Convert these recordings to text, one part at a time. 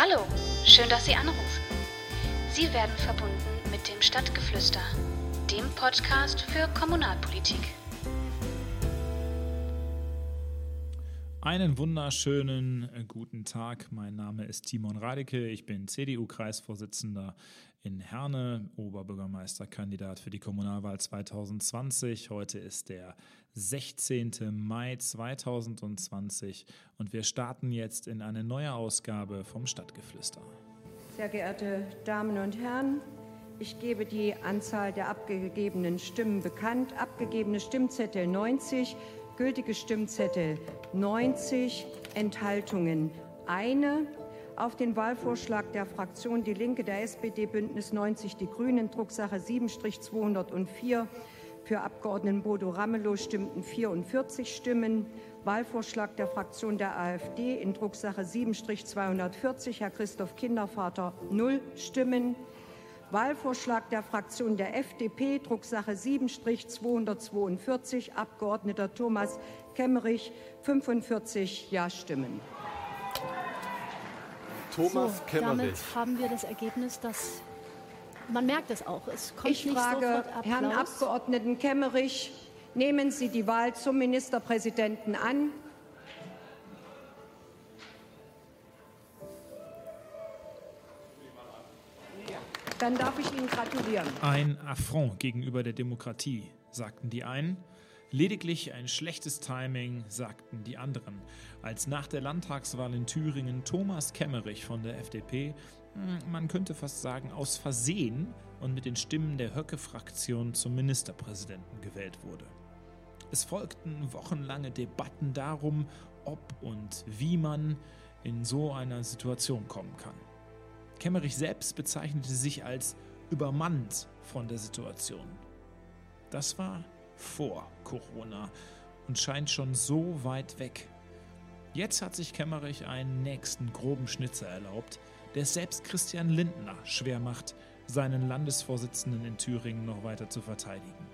Hallo, schön, dass Sie anrufen. Sie werden verbunden mit dem Stadtgeflüster, dem Podcast für Kommunalpolitik. Einen wunderschönen äh, guten Tag. Mein Name ist Timon Radeke. Ich bin CDU-Kreisvorsitzender in Herne, Oberbürgermeisterkandidat für die Kommunalwahl 2020. Heute ist der 16. Mai 2020 und wir starten jetzt in eine neue Ausgabe vom Stadtgeflüster. Sehr geehrte Damen und Herren, ich gebe die Anzahl der abgegebenen Stimmen bekannt. Abgegebene Stimmzettel 90, gültige Stimmzettel 90, Enthaltungen eine. Auf den Wahlvorschlag der Fraktion Die Linke, der SPD, Bündnis 90, die Grünen, Drucksache 7-204, für Abgeordneten Bodo Ramelow stimmten 44 Stimmen. Wahlvorschlag der Fraktion der AfD in Drucksache 7-240, Herr Christoph Kindervater, 0 Stimmen. Wahlvorschlag der Fraktion der FDP, Drucksache 7-242, Abgeordneter Thomas Kemmerich, 45 Ja-Stimmen. Thomas so, Kemmerich. Damit haben wir das Ergebnis, dass man merkt es auch. Es kommt Ich nicht frage. Herrn Abgeordneten Kemmerich, nehmen Sie die Wahl zum Ministerpräsidenten an? Dann darf ich Ihnen gratulieren. Ein Affront gegenüber der Demokratie, sagten die einen. Lediglich ein schlechtes Timing, sagten die anderen. Als nach der Landtagswahl in Thüringen Thomas Kemmerich von der FDP, hm, man könnte fast sagen aus Versehen und mit den Stimmen der Höcke-Fraktion zum Ministerpräsidenten gewählt wurde. Es folgten wochenlange Debatten darum, ob und wie man in so einer Situation kommen kann. Kemmerich selbst bezeichnete sich als übermannt von der Situation. Das war vor Corona und scheint schon so weit weg. Jetzt hat sich Kemmerich einen nächsten groben Schnitzer erlaubt, der es selbst Christian Lindner schwer macht, seinen Landesvorsitzenden in Thüringen noch weiter zu verteidigen.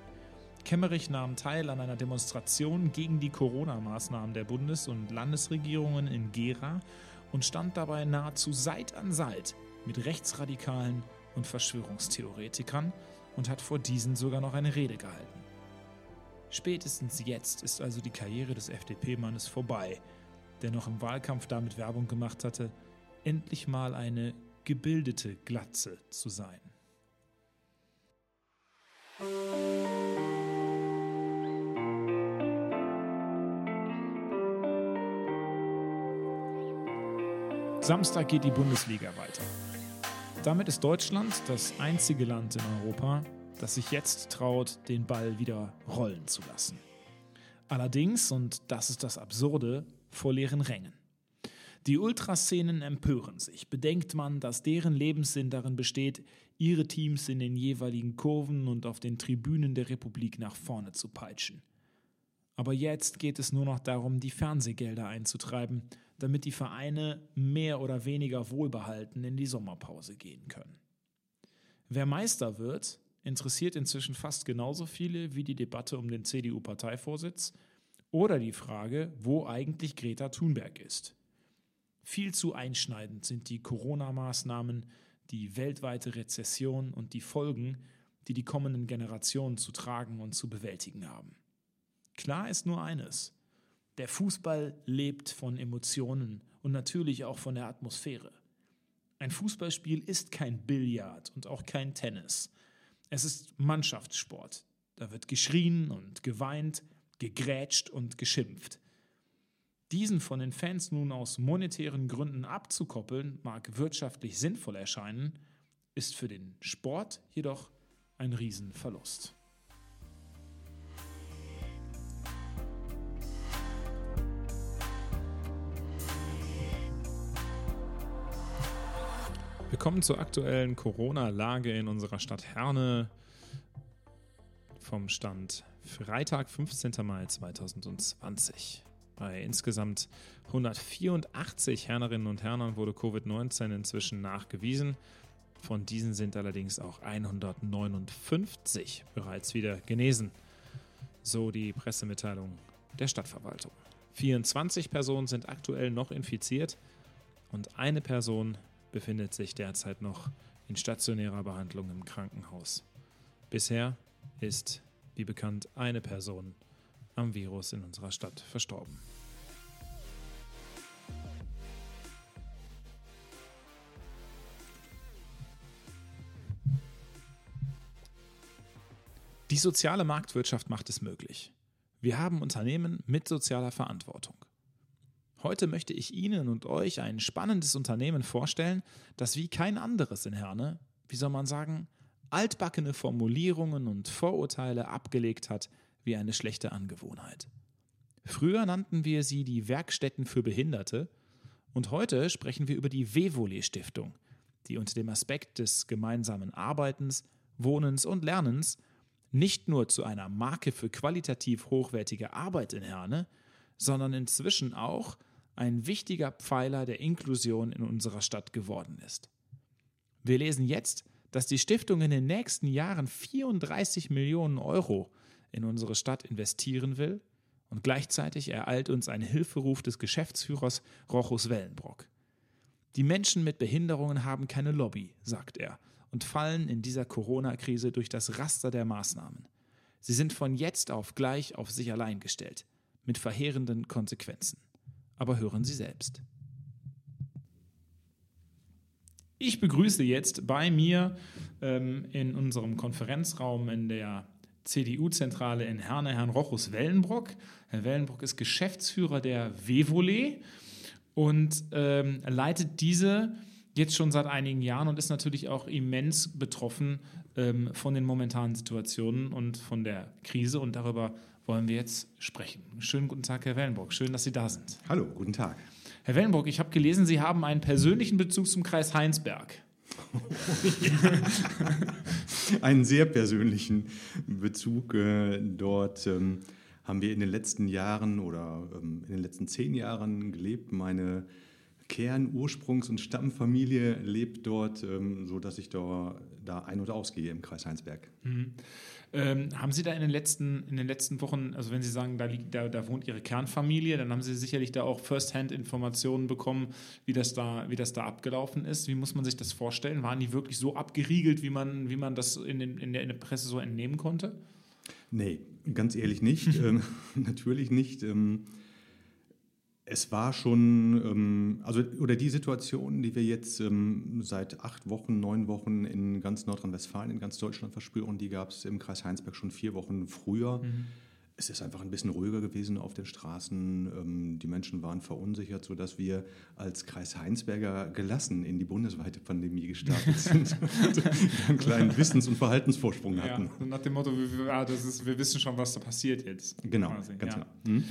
Kemmerich nahm teil an einer Demonstration gegen die Corona-Maßnahmen der Bundes- und Landesregierungen in Gera und stand dabei nahezu Seit an Seit mit Rechtsradikalen und Verschwörungstheoretikern und hat vor diesen sogar noch eine Rede gehalten. Spätestens jetzt ist also die Karriere des FDP-Mannes vorbei, der noch im Wahlkampf damit Werbung gemacht hatte, endlich mal eine gebildete Glatze zu sein. Samstag geht die Bundesliga weiter. Damit ist Deutschland das einzige Land in Europa, das sich jetzt traut, den Ball wieder rollen zu lassen. Allerdings, und das ist das Absurde, vor leeren Rängen. Die Ultraszenen empören sich. Bedenkt man, dass deren Lebenssinn darin besteht, ihre Teams in den jeweiligen Kurven und auf den Tribünen der Republik nach vorne zu peitschen. Aber jetzt geht es nur noch darum, die Fernsehgelder einzutreiben, damit die Vereine mehr oder weniger wohlbehalten in die Sommerpause gehen können. Wer Meister wird, interessiert inzwischen fast genauso viele wie die Debatte um den CDU-Parteivorsitz oder die Frage, wo eigentlich Greta Thunberg ist. Viel zu einschneidend sind die Corona-Maßnahmen, die weltweite Rezession und die Folgen, die die kommenden Generationen zu tragen und zu bewältigen haben. Klar ist nur eines. Der Fußball lebt von Emotionen und natürlich auch von der Atmosphäre. Ein Fußballspiel ist kein Billard und auch kein Tennis. Es ist Mannschaftssport. Da wird geschrien und geweint, gegrätscht und geschimpft. Diesen von den Fans nun aus monetären Gründen abzukoppeln, mag wirtschaftlich sinnvoll erscheinen, ist für den Sport jedoch ein Riesenverlust. Wir kommen zur aktuellen Corona-Lage in unserer Stadt Herne vom Stand Freitag, 15. Mai 2020. Bei insgesamt 184 Hernerinnen und Hernern wurde Covid-19 inzwischen nachgewiesen. Von diesen sind allerdings auch 159 bereits wieder genesen. So die Pressemitteilung der Stadtverwaltung. 24 Personen sind aktuell noch infiziert und eine Person befindet sich derzeit noch in stationärer Behandlung im Krankenhaus. Bisher ist, wie bekannt, eine Person am Virus in unserer Stadt verstorben. Die soziale Marktwirtschaft macht es möglich. Wir haben Unternehmen mit sozialer Verantwortung. Heute möchte ich Ihnen und euch ein spannendes Unternehmen vorstellen, das wie kein anderes in Herne, wie soll man sagen, altbackene Formulierungen und Vorurteile abgelegt hat wie eine schlechte Angewohnheit. Früher nannten wir sie die Werkstätten für Behinderte und heute sprechen wir über die Wevole Stiftung, die unter dem Aspekt des gemeinsamen Arbeitens, Wohnens und Lernens nicht nur zu einer Marke für qualitativ hochwertige Arbeit in Herne, sondern inzwischen auch ein wichtiger Pfeiler der Inklusion in unserer Stadt geworden ist. Wir lesen jetzt, dass die Stiftung in den nächsten Jahren 34 Millionen Euro in unsere Stadt investieren will und gleichzeitig ereilt uns ein Hilferuf des Geschäftsführers Rochus Wellenbrock. Die Menschen mit Behinderungen haben keine Lobby, sagt er, und fallen in dieser Corona-Krise durch das Raster der Maßnahmen. Sie sind von jetzt auf gleich auf sich allein gestellt, mit verheerenden Konsequenzen aber hören Sie selbst. Ich begrüße jetzt bei mir ähm, in unserem Konferenzraum in der CDU-Zentrale in Herne Herrn Rochus Wellenbrock. Herr Wellenbrock ist Geschäftsführer der Wevole und ähm, leitet diese jetzt schon seit einigen Jahren und ist natürlich auch immens betroffen ähm, von den momentanen Situationen und von der Krise. Und darüber wollen wir jetzt sprechen. Schönen guten Tag, Herr Wellenburg. Schön, dass Sie da sind. Hallo, guten Tag. Herr Wellenburg, ich habe gelesen, Sie haben einen persönlichen Bezug zum Kreis Heinsberg. einen sehr persönlichen Bezug. Äh, dort ähm, haben wir in den letzten Jahren oder ähm, in den letzten zehn Jahren gelebt. Meine Kern-, Ursprungs- und Stammfamilie lebt dort, ähm, sodass ich da, da ein- und ausgehe im Kreis Heinsberg. Mhm. Ähm, haben Sie da in den, letzten, in den letzten Wochen, also wenn Sie sagen, da, liegt, da, da wohnt Ihre Kernfamilie, dann haben Sie sicherlich da auch First-Hand-Informationen bekommen, wie das, da, wie das da abgelaufen ist. Wie muss man sich das vorstellen? Waren die wirklich so abgeriegelt, wie man, wie man das in, den, in, der, in der Presse so entnehmen konnte? Nee, ganz ehrlich nicht. ähm, natürlich nicht. Ähm, es war schon, ähm, also oder die Situation, die wir jetzt ähm, seit acht Wochen, neun Wochen in ganz Nordrhein-Westfalen, in ganz Deutschland verspüren, die gab es im Kreis Heinsberg schon vier Wochen früher. Mhm. Es ist einfach ein bisschen ruhiger gewesen auf den Straßen. Ähm, die Menschen waren verunsichert, sodass wir als Kreis Heinsberger gelassen in die bundesweite Pandemie gestartet sind und einen kleinen Wissens- und Verhaltensvorsprung hatten. Ja, nach dem Motto, wir, ah, ist, wir wissen schon, was da passiert jetzt. Genau, quasi. ganz ja. genau. Mhm.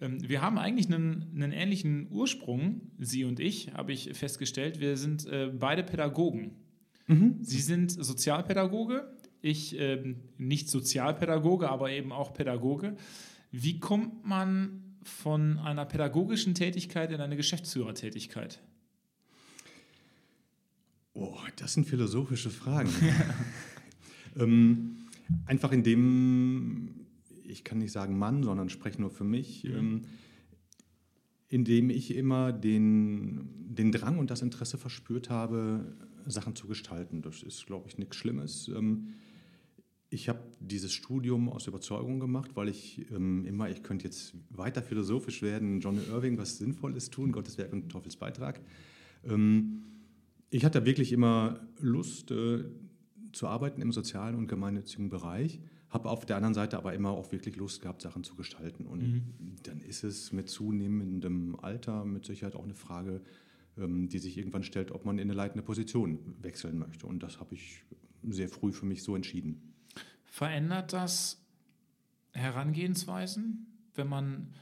Ähm, wir haben eigentlich einen, einen, ähnlichen Ursprung, Sie und ich, habe ich festgestellt. Wir sind äh, beide Pädagogen. Mhm. Sie sind Sozialpädagoge, ich äh, nicht Sozialpädagoge, aber eben auch Pädagoge. Wie kommt man von einer pädagogischen Tätigkeit in eine Geschäftsführertätigkeit? Oh, das sind philosophische Fragen. ähm, einfach indem ich kann nicht sagen Mann, sondern spreche nur für mich, mhm. ähm, indem ich immer den, den Drang und das Interesse verspürt habe, Sachen zu gestalten. Das ist, glaube ich, nichts Schlimmes. Ähm, ich habe dieses Studium aus Überzeugung gemacht, weil ich ähm, immer, ich könnte jetzt weiter philosophisch werden, John Irving was Sinnvolles tun, Gottes Werk und Teufels Beitrag. Ähm, ich hatte wirklich immer Lust äh, zu arbeiten im sozialen und gemeinnützigen Bereich habe auf der anderen Seite aber immer auch wirklich Lust gehabt, Sachen zu gestalten. Und mhm. dann ist es mit zunehmendem Alter mit Sicherheit auch eine Frage, ähm, die sich irgendwann stellt, ob man in eine leitende Position wechseln möchte. Und das habe ich sehr früh für mich so entschieden. Verändert das Herangehensweisen, wenn man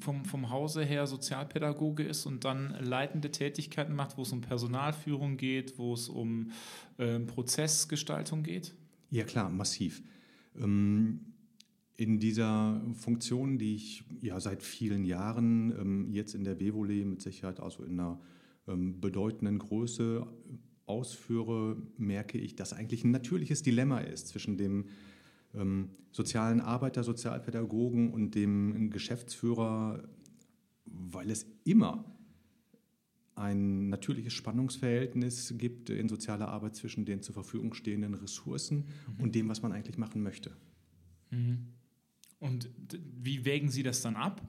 vom, vom Hause her Sozialpädagoge ist und dann leitende Tätigkeiten macht, wo es um Personalführung geht, wo es um äh, Prozessgestaltung geht? Ja klar, massiv. Ähm, in dieser Funktion, die ich ja seit vielen Jahren ähm, jetzt in der Bevole mit Sicherheit also in einer ähm, bedeutenden Größe ausführe, merke ich, dass eigentlich ein natürliches Dilemma ist zwischen dem sozialen Arbeiter, Sozialpädagogen und dem Geschäftsführer, weil es immer ein natürliches Spannungsverhältnis gibt in sozialer Arbeit zwischen den zur Verfügung stehenden Ressourcen und dem, was man eigentlich machen möchte. Und d- wie wägen Sie das dann ab?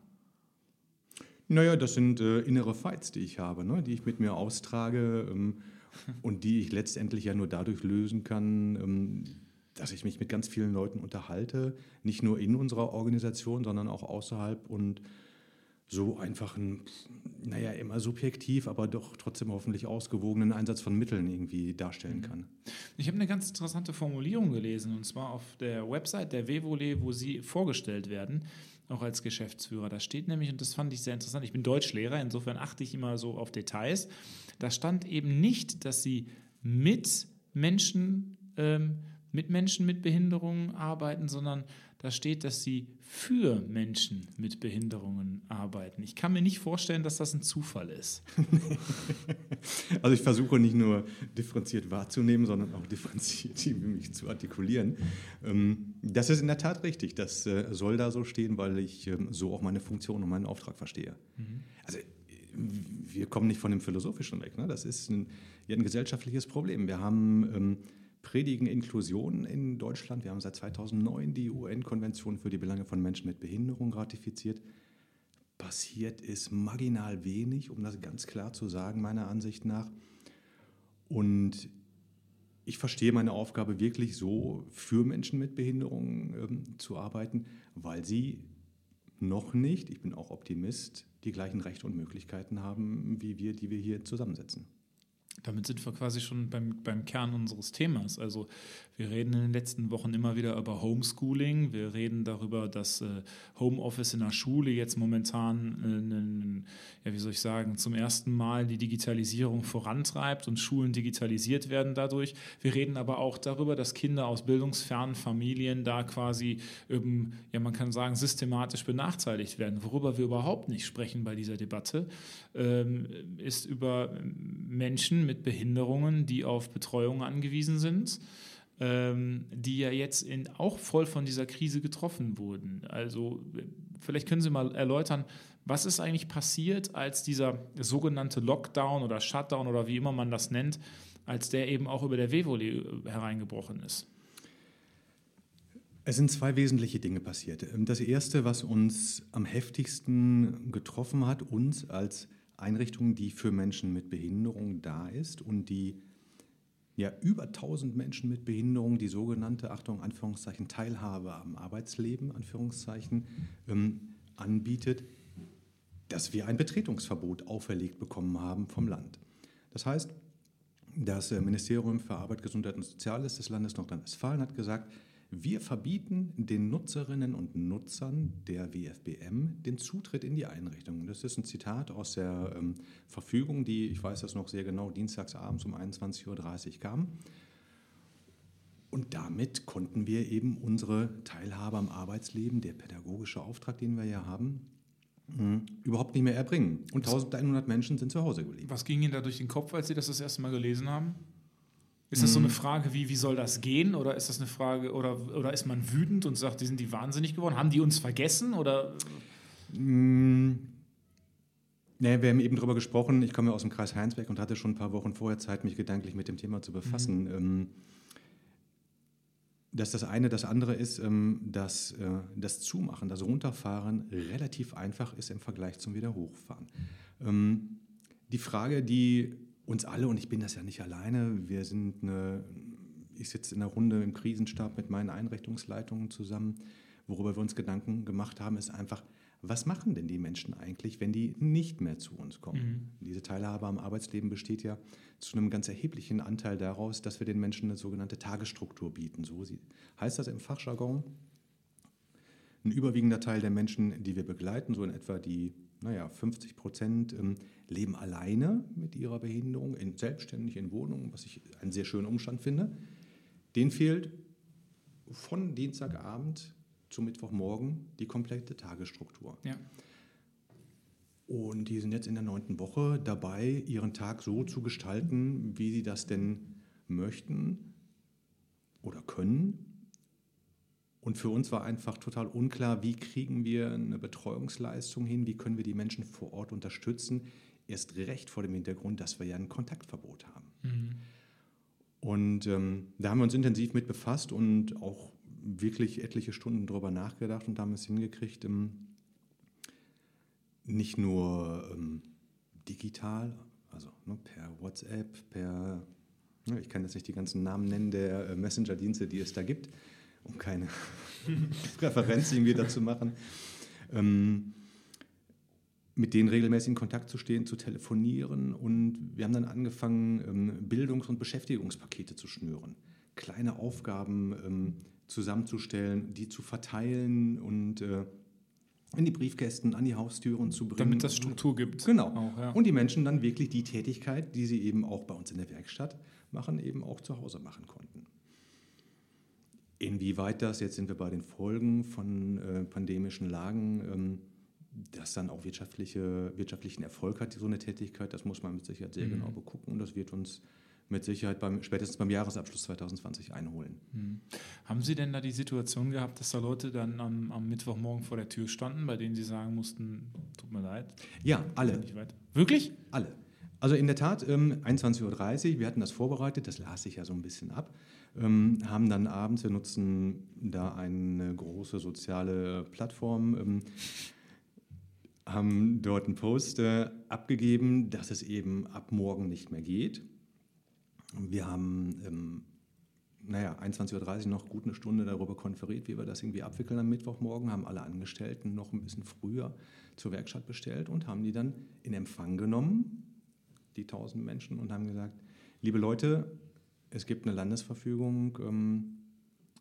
Naja, das sind äh, innere Fights, die ich habe, ne? die ich mit mir austrage ähm, und die ich letztendlich ja nur dadurch lösen kann, ähm, dass ich mich mit ganz vielen Leuten unterhalte, nicht nur in unserer Organisation, sondern auch außerhalb und so einfach einen, naja, immer subjektiv, aber doch trotzdem hoffentlich ausgewogenen Einsatz von Mitteln irgendwie darstellen kann. Ich habe eine ganz interessante Formulierung gelesen, und zwar auf der Website der Vevole, wo Sie vorgestellt werden, auch als Geschäftsführer. Da steht nämlich, und das fand ich sehr interessant, ich bin Deutschlehrer, insofern achte ich immer so auf Details. Da stand eben nicht, dass Sie mit Menschen, ähm, mit Menschen mit Behinderungen arbeiten, sondern da steht, dass Sie für Menschen mit Behinderungen arbeiten. Ich kann mir nicht vorstellen, dass das ein Zufall ist. Also ich versuche nicht nur differenziert wahrzunehmen, sondern auch differenziert mich zu artikulieren. Ähm, Das ist in der Tat richtig. Das äh, soll da so stehen, weil ich ähm, so auch meine Funktion und meinen Auftrag verstehe. Also äh, wir kommen nicht von dem Philosophischen weg. Ne? Das ist ein, ein gesellschaftliches Problem. Wir haben ähm, predigen Inklusion in Deutschland. Wir haben seit 2009 die UN-Konvention für die Belange von Menschen mit Behinderung ratifiziert. Passiert ist marginal wenig, um das ganz klar zu sagen, meiner Ansicht nach. Und ich verstehe meine Aufgabe wirklich so, für Menschen mit Behinderung ähm, zu arbeiten, weil sie noch nicht, ich bin auch Optimist, die gleichen Rechte und Möglichkeiten haben, wie wir, die wir hier zusammensetzen. Damit sind wir quasi schon beim, beim Kern unseres Themas. Also wir reden in den letzten Wochen immer wieder über Homeschooling. Wir reden darüber, dass äh, Homeoffice in der Schule jetzt momentan, äh, einen, ja wie soll ich sagen, zum ersten Mal die Digitalisierung vorantreibt und Schulen digitalisiert werden dadurch. Wir reden aber auch darüber, dass Kinder aus bildungsfernen Familien da quasi, ähm, ja man kann sagen, systematisch benachteiligt werden. Worüber wir überhaupt nicht sprechen bei dieser Debatte, ähm, ist über Menschen mit Behinderungen, die auf Betreuung angewiesen sind, ähm, die ja jetzt in, auch voll von dieser Krise getroffen wurden. Also vielleicht können Sie mal erläutern, was ist eigentlich passiert, als dieser sogenannte Lockdown oder Shutdown oder wie immer man das nennt, als der eben auch über der Vevoli äh, hereingebrochen ist? Es sind zwei wesentliche Dinge passiert. Das erste, was uns am heftigsten getroffen hat, uns als Einrichtung, die für Menschen mit Behinderung da ist und die ja über 1000 Menschen mit Behinderung die sogenannte, Achtung, Anführungszeichen, Teilhabe am Arbeitsleben, Anführungszeichen, ähm, anbietet, dass wir ein Betretungsverbot auferlegt bekommen haben vom Land. Das heißt, das äh, Ministerium für Arbeit, Gesundheit und Soziales des Landes Nordrhein-Westfalen hat gesagt, wir verbieten den Nutzerinnen und Nutzern der WFBM den Zutritt in die Einrichtung. Das ist ein Zitat aus der ähm, Verfügung, die, ich weiß das noch sehr genau, dienstags abends um 21.30 Uhr kam. Und damit konnten wir eben unsere Teilhabe am Arbeitsleben, der pädagogische Auftrag, den wir ja haben, mh, überhaupt nicht mehr erbringen. Und 1100 Menschen sind zu Hause geblieben. Was ging Ihnen da durch den Kopf, als Sie das das erste Mal gelesen haben? Ist das so eine Frage wie, wie soll das gehen? Oder ist das eine Frage, oder, oder ist man wütend und sagt, die sind die wahnsinnig geworden? Haben die uns vergessen? Oder Mm, Nee, wir haben eben darüber gesprochen. Ich komme ja aus dem Kreis Heinsberg und hatte schon ein paar Wochen vorher Zeit, mich gedanklich mit dem Thema zu befassen. Ähm, Das ist das eine. Das andere ist, ähm, dass äh, das Zumachen, das Runterfahren relativ einfach ist im Vergleich zum Wiederhochfahren. Ähm, Die Frage, die uns alle, und ich bin das ja nicht alleine, wir sind eine, ich sitze in einer Runde im Krisenstab mit meinen Einrichtungsleitungen zusammen, worüber wir uns Gedanken gemacht haben, ist einfach, was machen denn die Menschen eigentlich, wenn die nicht mehr zu uns kommen? Diese Teilhabe am Arbeitsleben besteht ja zu einem ganz erheblichen Anteil daraus, dass wir den Menschen eine sogenannte Tagesstruktur bieten. So heißt das im Fachjargon. Ein überwiegender Teil der Menschen, die wir begleiten, so in etwa die naja, 50 Prozent, ähm, leben alleine mit ihrer Behinderung, in, selbstständig in Wohnungen, was ich einen sehr schönen Umstand finde. Denen fehlt von Dienstagabend zu Mittwochmorgen die komplette Tagesstruktur. ja. Und die sind jetzt in der neunten Woche dabei, ihren Tag so zu gestalten, wie sie das denn möchten oder können. Und für uns war einfach total unklar, wie kriegen wir eine Betreuungsleistung hin, wie können wir die Menschen vor Ort unterstützen erst recht vor dem Hintergrund, dass wir ja ein Kontaktverbot haben. Mhm. Und ähm, da haben wir uns intensiv mit befasst und auch wirklich etliche Stunden darüber nachgedacht und haben es hingekriegt, ähm, nicht nur ähm, digital, also ne, per WhatsApp, per, ne, ich kann jetzt nicht die ganzen Namen nennen der äh, Messenger-Dienste, die es da gibt, um keine Referenz irgendwie dazu machen, ähm, mit denen regelmäßig in Kontakt zu stehen, zu telefonieren. Und wir haben dann angefangen, ähm, Bildungs- und Beschäftigungspakete zu schnüren, kleine Aufgaben ähm, zusammenzustellen, die zu verteilen und äh, in die Briefkästen, an die Haustüren zu bringen. Damit das Struktur gibt. Genau. Auch, ja. Und die Menschen dann wirklich die Tätigkeit, die sie eben auch bei uns in der Werkstatt machen, eben auch zu Hause machen konnten. Inwieweit das, jetzt sind wir bei den Folgen von äh, pandemischen Lagen, ähm, das dann auch wirtschaftliche, wirtschaftlichen Erfolg hat, so eine Tätigkeit, das muss man mit Sicherheit sehr Mhm. genau begucken und das wird uns mit Sicherheit beim, spätestens beim Jahresabschluss 2020 einholen. Hm. Haben Sie denn da die Situation gehabt, dass da Leute dann am, am Mittwochmorgen vor der Tür standen, bei denen Sie sagen mussten, tut mir leid, Ja, alle. Wirklich? Alle. Also in der Tat, ähm, 21.30 Uhr, wir hatten das vorbereitet, das las ich ja so ein bisschen ab, ähm, haben dann abends, wir nutzen da eine große soziale Plattform, ähm, haben dort einen Post äh, abgegeben, dass es eben ab morgen nicht mehr geht. Wir haben, ähm, naja, 21.30 Uhr noch gut eine Stunde darüber konferiert, wie wir das irgendwie abwickeln am Mittwochmorgen, haben alle Angestellten noch ein bisschen früher zur Werkstatt bestellt und haben die dann in Empfang genommen, die 1000 Menschen, und haben gesagt, liebe Leute, es gibt eine Landesverfügung, ähm,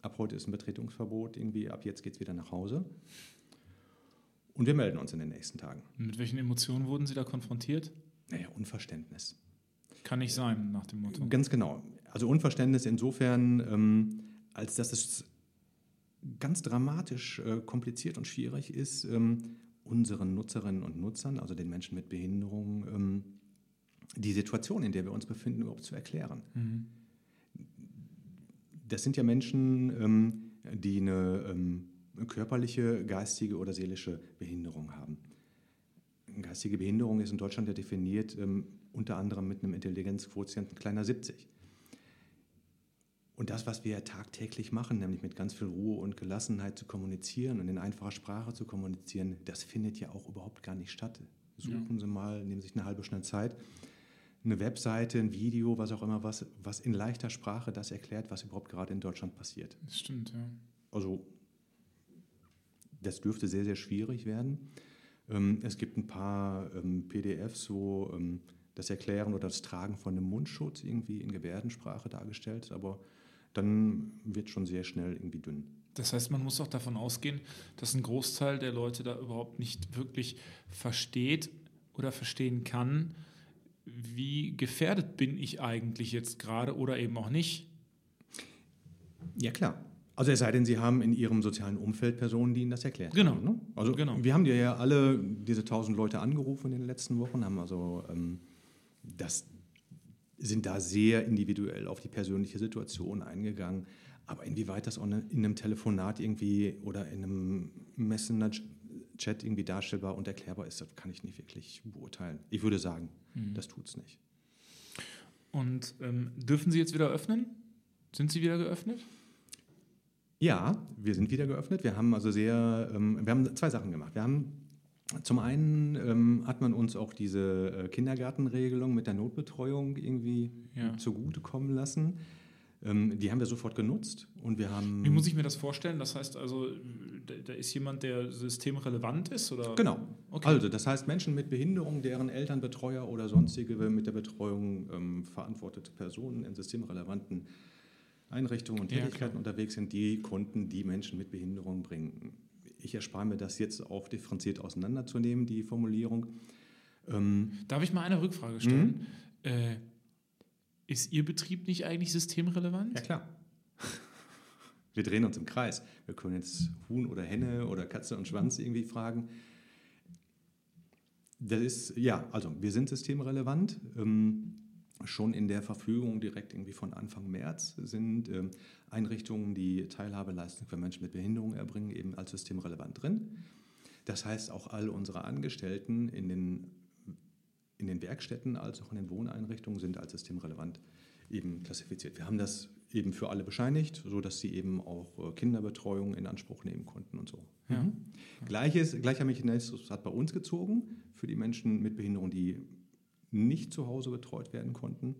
ab heute ist ein Betretungsverbot, irgendwie ab jetzt geht es wieder nach Hause. Und wir melden uns in den nächsten Tagen. Mit welchen Emotionen wurden Sie da konfrontiert? Naja, Unverständnis. Kann nicht sein, nach dem Motto. Ganz genau. Also Unverständnis insofern, ähm, als dass es ganz dramatisch äh, kompliziert und schwierig ist, ähm, unseren Nutzerinnen und Nutzern, also den Menschen mit Behinderung, ähm, die Situation, in der wir uns befinden, überhaupt zu erklären. Mhm. Das sind ja Menschen, ähm, die eine ähm, körperliche, geistige oder seelische Behinderung haben. Geistige Behinderung ist in Deutschland ja definiert ähm, unter anderem mit einem Intelligenzquotienten kleiner 70. Und das, was wir tagtäglich machen, nämlich mit ganz viel Ruhe und Gelassenheit zu kommunizieren und in einfacher Sprache zu kommunizieren, das findet ja auch überhaupt gar nicht statt. Suchen Sie mal, nehmen Sie sich eine halbe Stunde Zeit, eine Webseite, ein Video, was auch immer, was, was in leichter Sprache das erklärt, was überhaupt gerade in Deutschland passiert. Das stimmt, ja. Also das dürfte sehr, sehr schwierig werden. Ähm, es gibt ein paar ähm, PDFs, wo ähm, das Erklären oder das Tragen von einem Mundschutz irgendwie in Gebärdensprache dargestellt ist, aber dann wird schon sehr schnell irgendwie dünn. Das heißt, man muss auch davon ausgehen, dass ein Großteil der Leute da überhaupt nicht wirklich versteht oder verstehen kann, wie gefährdet bin ich eigentlich jetzt gerade oder eben auch nicht. Ja, klar. Also es sei denn, Sie haben in Ihrem sozialen Umfeld Personen, die Ihnen das erklärt Genau. haben. Ne? Also Genau. wir haben ja alle diese 1000 Leute angerufen in den letzten Wochen, haben also ähm, das sind da sehr individuell auf die persönliche Situation eingegangen. Aber inwieweit das auch in einem Telefonat irgendwie oder in einem Messenger-Chat irgendwie darstellbar und erklärbar ist, das kann ich nicht wirklich beurteilen. Ich würde sagen, das tut es nicht. Und ähm, dürfen Sie jetzt wieder öffnen? Sind Sie wieder geöffnet? Ja, wir sind wieder geöffnet. Wir haben also sehr, ähm, wir haben zwei Sachen gemacht. Wir haben zum einen ähm, hat man uns auch diese äh, Kindergartenregelung mit der Notbetreuung irgendwie Ja. zugutekommen lassen. Ähm, die haben wir sofort genutzt und wir haben Wie muss ich mir das vorstellen? Das heißt also, da, ist jemand, der systemrelevant ist? Oder? Genau. Okay. Also, das heißt, Menschen mit Behinderung, deren Eltern, Betreuer oder sonstige mit der Betreuung ähm, verantwortete Personen in systemrelevanten Einrichtungen und Ja, Tätigkeiten klar. unterwegs sind, die konnten die Menschen mit Behinderung bringen. Ich erspare mir das jetzt auch differenziert auseinanderzunehmen, die Formulierung. Ähm, Darf ich mal eine Rückfrage stellen? Äh, ist Ihr Betrieb nicht eigentlich systemrelevant? ja, klar. Wir drehen uns im Kreis. Wir können jetzt Huhn oder Henne oder Katze und Schwanz irgendwie fragen. Das ist, ja, also wir sind systemrelevant. Ähm, schon in der Verfügung direkt irgendwie von Anfang März sind ähm, Einrichtungen, die Teilhabeleistung für Menschen mit Behinderung erbringen, eben als systemrelevant drin. Das heißt, auch all unsere Angestellten in den, in den Werkstätten als auch in den Wohneinrichtungen sind als systemrelevant eben klassifiziert. Wir haben das eben für alle bescheinigt, sodass sie eben auch äh, Kinderbetreuung in Anspruch nehmen konnten und so. Ja. Mhm. Gleiches, gleicher Mechanismus hat bei uns gezogen für die Menschen mit Behinderung, die nicht zu Hause betreut werden konnten.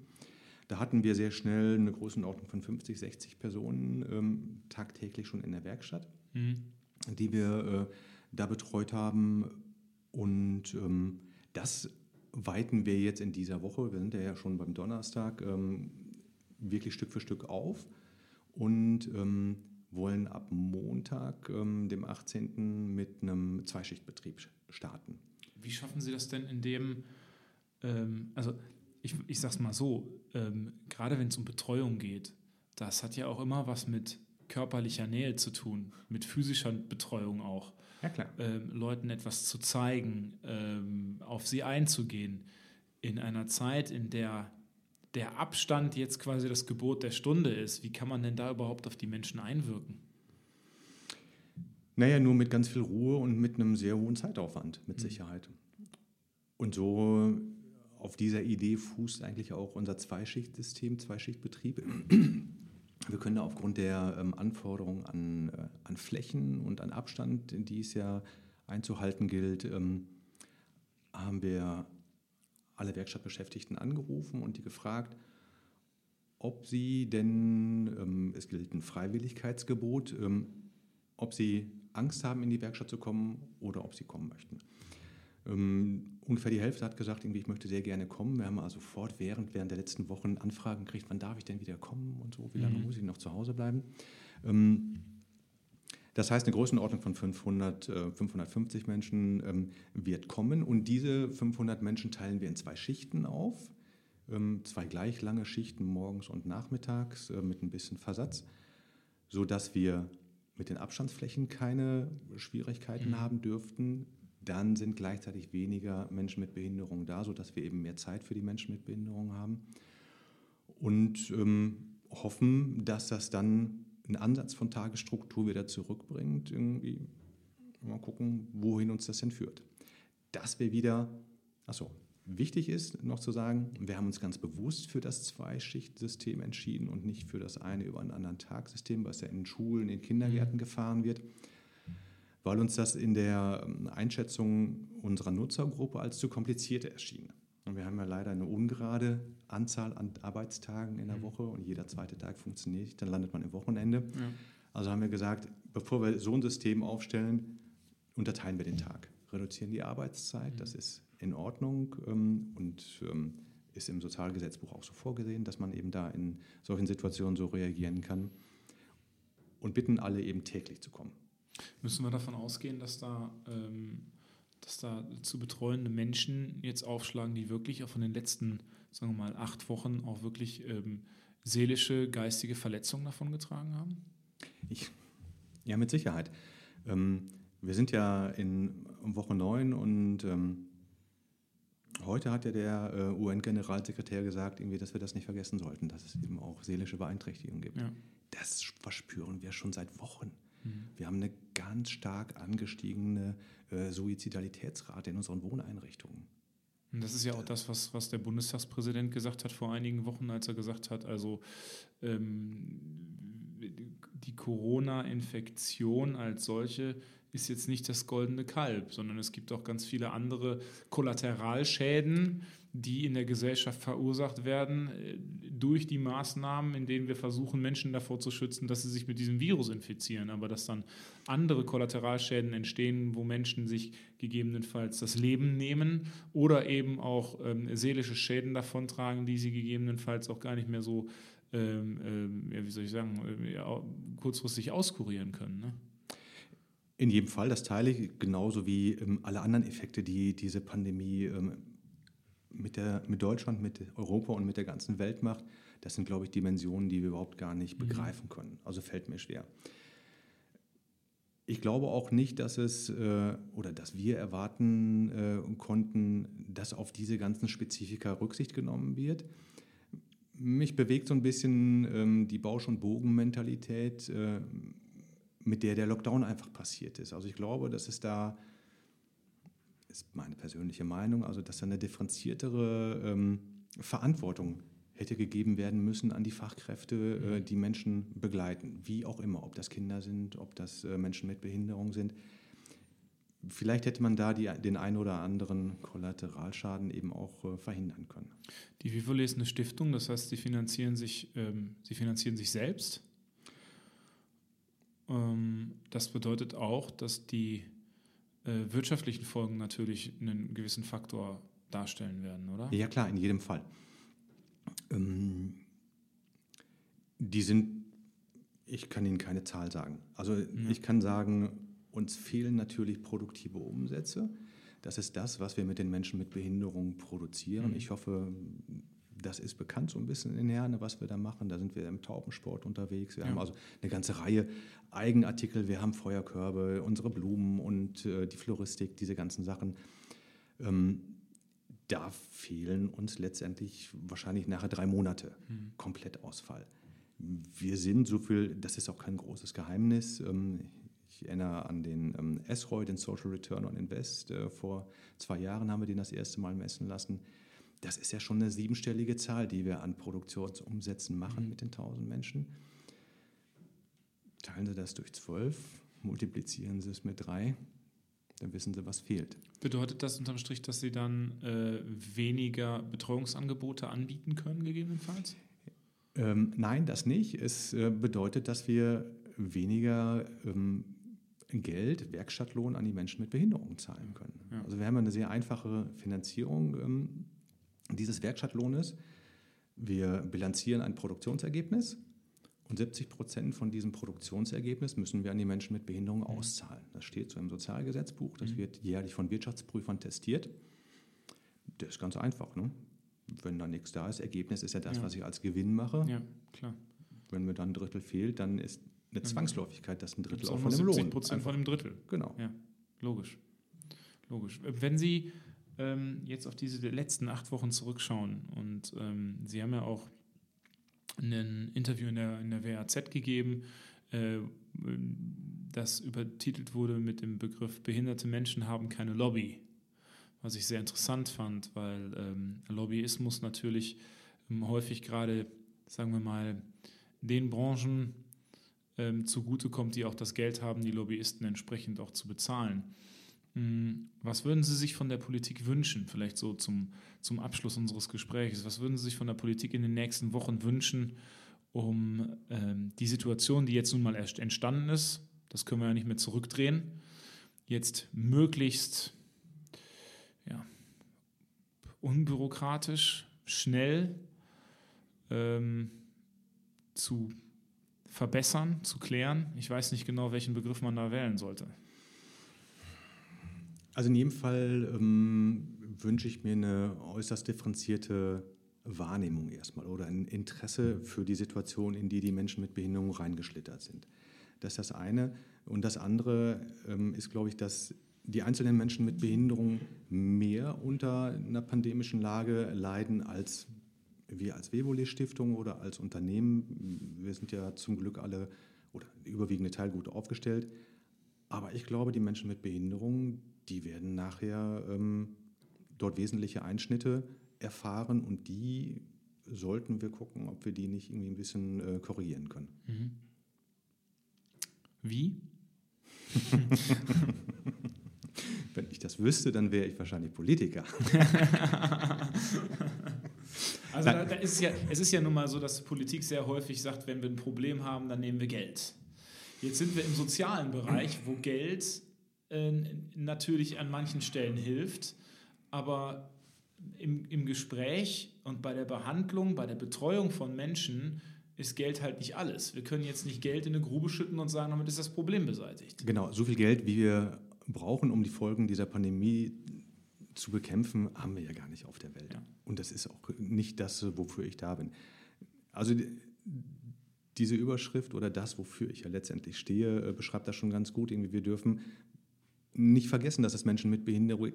Da hatten wir sehr schnell eine Größenordnung von 50, 60 Personen ähm, tagtäglich schon in der Werkstatt, mhm. die wir äh, da betreut haben. Und ähm, das weiten wir jetzt in dieser Woche, wir sind ja schon beim Donnerstag, ähm, wirklich Stück für Stück auf und ähm, wollen ab Montag, ähm, dem 18. mit einem Zweischichtbetrieb starten. Wie schaffen Sie das denn in dem, ähm, also ich, ich sage es mal so, ähm, gerade wenn es um Betreuung geht, das hat ja auch immer was mit körperlicher Nähe zu tun, mit physischer Betreuung auch. Ja, klar. Ähm, Leuten etwas zu zeigen, ähm, auf sie einzugehen. In einer Zeit, in der der Abstand jetzt quasi das Gebot der Stunde ist, wie kann man denn da überhaupt auf die Menschen einwirken? Naja, nur mit ganz viel Ruhe und mit einem sehr hohen Zeitaufwand, mit mhm. Sicherheit. Und so auf dieser Idee fußt eigentlich auch unser Zweischichtsystem, Zweischichtbetrieb. Wir können aufgrund der ähm, Anforderungen an, äh, an Flächen und an Abstand, die es ja einzuhalten gilt, ähm, haben wir alle Werkstattbeschäftigten angerufen und die gefragt, ob sie denn, ähm, es gilt ein Freiwilligkeitsgebot, ähm, ob sie Angst haben, in die Werkstatt zu kommen oder ob sie kommen möchten. Ähm, ungefähr die Hälfte hat gesagt, irgendwie, ich möchte sehr gerne kommen. Wir haben also fortwährend während der letzten Wochen Anfragen gekriegt, wann darf ich denn wieder kommen und so, wie lange mhm. muss ich noch zu Hause bleiben. Ähm, das heißt, eine Größenordnung von 500, äh, 550 Menschen ähm, wird kommen und diese 500 Menschen teilen wir in zwei Schichten auf. Ähm, zwei gleich lange Schichten morgens und nachmittags äh, mit ein bisschen Versatz, sodass wir mit den Abstandsflächen keine Schwierigkeiten mhm. haben dürften dann sind gleichzeitig weniger Menschen mit Behinderung da, sodass wir eben mehr Zeit für die Menschen mit Behinderung haben. Und ähm, hoffen, dass das dann einen Ansatz von Tagesstruktur wieder zurückbringt. Irgendwie mal gucken, wohin uns das denn führt. Dass wir wieder, achso, wichtig ist noch zu sagen, wir haben uns ganz bewusst für das Zweischichtsystem entschieden und nicht für das eine über einen anderen Tagsystem, was ja in Schulen, in Kindergärten mhm. gefahren wird weil uns das in der ähm, Einschätzung unserer Nutzergruppe als zu kompliziert erschien. Und wir haben ja leider eine ungerade Anzahl an Arbeitstagen in der mhm. Woche und jeder zweite Tag funktioniert nicht, dann landet man im Wochenende. Ja. Also haben wir gesagt, bevor wir so ein System aufstellen, unterteilen wir den Tag, reduzieren die Arbeitszeit, mhm. das ist in Ordnung ähm, und ähm, ist im Sozialgesetzbuch auch so vorgesehen, dass man eben da in solchen Situationen so reagieren kann und bitten alle eben täglich zu kommen. Müssen wir davon ausgehen, dass da, ähm, dass da zu betreuende Menschen jetzt aufschlagen, die wirklich auch von den letzten, sagen wir mal, acht Wochen auch wirklich ähm, seelische, geistige Verletzungen davon getragen haben? Ich, ja, mit Sicherheit. Ähm, wir sind ja in Woche 9 und ähm, heute hat ja der äh, UN-Generalsekretär gesagt, irgendwie, dass wir das nicht vergessen sollten, dass es eben auch seelische Beeinträchtigungen gibt. Ja. Das verspüren wir schon seit Wochen. Mhm. Wir haben eine ganz stark angestiegene äh, Suizidalitätsrate in unseren Wohneinrichtungen. Und das ist ja auch das, was, was der Bundestagspräsident gesagt hat vor einigen Wochen, als er gesagt hat, also ähm, die Corona-Infektion als solche ist jetzt nicht das goldene Kalb, sondern es gibt auch ganz viele andere Kollateralschäden, die in der Gesellschaft verursacht werden äh, durch die Maßnahmen, in denen wir versuchen, Menschen davor zu schützen, dass sie sich mit diesem Virus infizieren, aber dass dann andere Kollateralschäden entstehen, wo Menschen sich gegebenenfalls das Leben nehmen oder eben auch ähm, seelische Schäden davontragen, die sie gegebenenfalls auch gar nicht mehr so, ähm, ja, wie soll ich sagen, äh, kurzfristig auskurieren können. Ne? In jedem Fall, das teile ich genauso wie ähm, alle anderen Effekte, die diese Pandemie ähm, mit, der, mit Deutschland, mit Europa und mit der ganzen Welt macht, das sind, glaube ich, Dimensionen, die wir überhaupt gar nicht mhm. begreifen können. Also fällt mir schwer. Ich glaube auch nicht, dass es äh, oder dass wir erwarten äh, konnten, dass auf diese ganzen Spezifika Rücksicht genommen wird. Mich bewegt so ein bisschen ähm, die Bausch- und Bogenmentalität, äh, mit der der Lockdown einfach passiert ist. Also ich glaube, dass es da ist meine persönliche Meinung, also dass da eine differenziertere ähm, Verantwortung hätte gegeben werden müssen an die Fachkräfte, äh, die Menschen begleiten, wie auch immer, ob das Kinder sind, ob das äh, Menschen mit Behinderung sind. Vielleicht hätte man da die, den einen oder anderen Kollateralschaden eben auch äh, verhindern können. Die Vivole ist eine Stiftung, das heißt, sie finanzieren sich, ähm, sie finanzieren sich selbst. Ähm, das bedeutet auch, dass die äh, wirtschaftlichen Folgen natürlich einen gewissen Faktor darstellen werden, oder? Ja, klar, in jedem Fall. Ähm, die sind, ich kann Ihnen keine Zahl sagen. Also ja. ich kann sagen, uns fehlen natürlich produktive Umsätze. Das ist das, was wir mit den Menschen mit Behinderung produzieren. Mhm. Ich hoffe, das ist bekannt so ein bisschen in Herne, was wir da machen. Da sind wir im Taubensport unterwegs. Wir ja. haben also eine ganze Reihe Eigenartikel. Wir haben Feuerkörbe, unsere Blumen und äh, die Floristik, diese ganzen Sachen. Ähm, da fehlen uns letztendlich wahrscheinlich nachher drei Monate. Mhm. Komplettausfall. Wir sind so viel, das ist auch kein großes Geheimnis. Ähm, ich erinnere an den ähm, SROI, den Social Return on Invest. Äh, vor zwei Jahren haben wir den das erste Mal messen lassen. Das ist ja schon eine siebenstellige Zahl, die wir an Produktionsumsätzen machen mhm. mit den 1000 Menschen. Teilen Sie das durch zwölf, multiplizieren Sie es mit drei, dann wissen Sie, was fehlt. Bedeutet das unterm Strich, dass Sie dann äh, weniger Betreuungsangebote anbieten können, gegebenenfalls? Ähm, nein, das nicht. Es äh, bedeutet, dass wir weniger ähm, Geld, Werkstattlohn an die Menschen mit Behinderungen zahlen können. Ja. Also wir haben eine sehr einfache Finanzierung ähm, dieses Werkstattlohnes. Wir bilanzieren ein Produktionsergebnis und 70 Prozent von diesem Produktionsergebnis müssen wir an die Menschen mit Behinderung mhm. auszahlen. Das steht so im Sozialgesetzbuch, das mhm. wird jährlich von Wirtschaftsprüfern testiert. Das ist ganz einfach. Ne? Wenn da nichts da ist, Ergebnis ist ja das, ja. was ich als Gewinn mache. Ja, klar. Wenn mir dann ein Drittel fehlt, dann ist eine Zwangsläufigkeit, dass ein Drittel auch von dem Lohn. 70 Prozent von dem Drittel. Genau. Ja, logisch. Logisch. Wenn Sie ähm, jetzt auf diese letzten acht Wochen zurückschauen und ähm, Sie haben ja auch ein Interview in der, in der WAZ gegeben, äh, das übertitelt wurde mit dem Begriff Behinderte Menschen haben keine Lobby. Was ich sehr interessant fand, weil ähm, Lobbyismus natürlich ähm, häufig gerade, sagen wir mal, den Branchen ähm, zugutekommt, die auch das Geld haben, die Lobbyisten entsprechend auch zu bezahlen. Hm, was würden Sie sich von der Politik wünschen, vielleicht so zum, zum Abschluss unseres Gesprächs? Was würden Sie sich von der Politik in den nächsten Wochen wünschen, um ähm, die Situation, die jetzt nun mal erst entstanden ist, das können wir ja nicht mehr zurückdrehen, jetzt möglichst ja, unbürokratisch, schnell ähm, zu verbessern, zu klären? Ich weiß nicht genau, welchen Begriff man da wählen sollte. Also in jedem Fall ähm, wünsche ich mir eine äußerst differenzierte Wahrnehmung erstmal oder ein Interesse für die Situation, in die die Menschen mit Behinderung reingeschlittert sind. Das ist das eine. Und das andere ähm, ist, glaube ich, dass die einzelnen Menschen mit Behinderung mehr unter einer pandemischen Lage leiden als wir als Wevole Stiftung oder als Unternehmen. Wir sind ja zum Glück alle oder der überwiegende Teil gut aufgestellt. Aber ich glaube, die Menschen mit Behinderung, die werden nachher ähm, dort wesentliche Einschnitte erfahren und die sollten wir gucken, ob wir die nicht irgendwie ein bisschen äh, korrigieren können. Mhm. Wie? Wenn ich das wüsste, dann wäre ich wahrscheinlich Politiker. also da, da ist ja, es ist ja nun mal so, dass Politik sehr häufig sagt, wenn wir ein Problem haben, dann nehmen wir Geld. Jetzt sind wir im sozialen Bereich, wo Geld äh, natürlich an manchen Stellen hilft, aber im, im Gespräch und bei der Behandlung, bei der Betreuung von Menschen ist Geld halt nicht alles. Wir können jetzt nicht Geld in eine Grube schütten und sagen, damit ist das Problem beseitigt. Genau, so viel Geld, wie wir brauchen, um die Folgen dieser Pandemie zu bekämpfen, haben wir ja gar nicht auf der Welt. Ja. Und das ist auch nicht das, wofür ich da bin. Also diese Überschrift oder das, wofür ich ja letztendlich stehe, äh, beschreibt das schon ganz gut. Irgendwie wir dürfen nicht vergessen, dass es Menschen mit Behinderung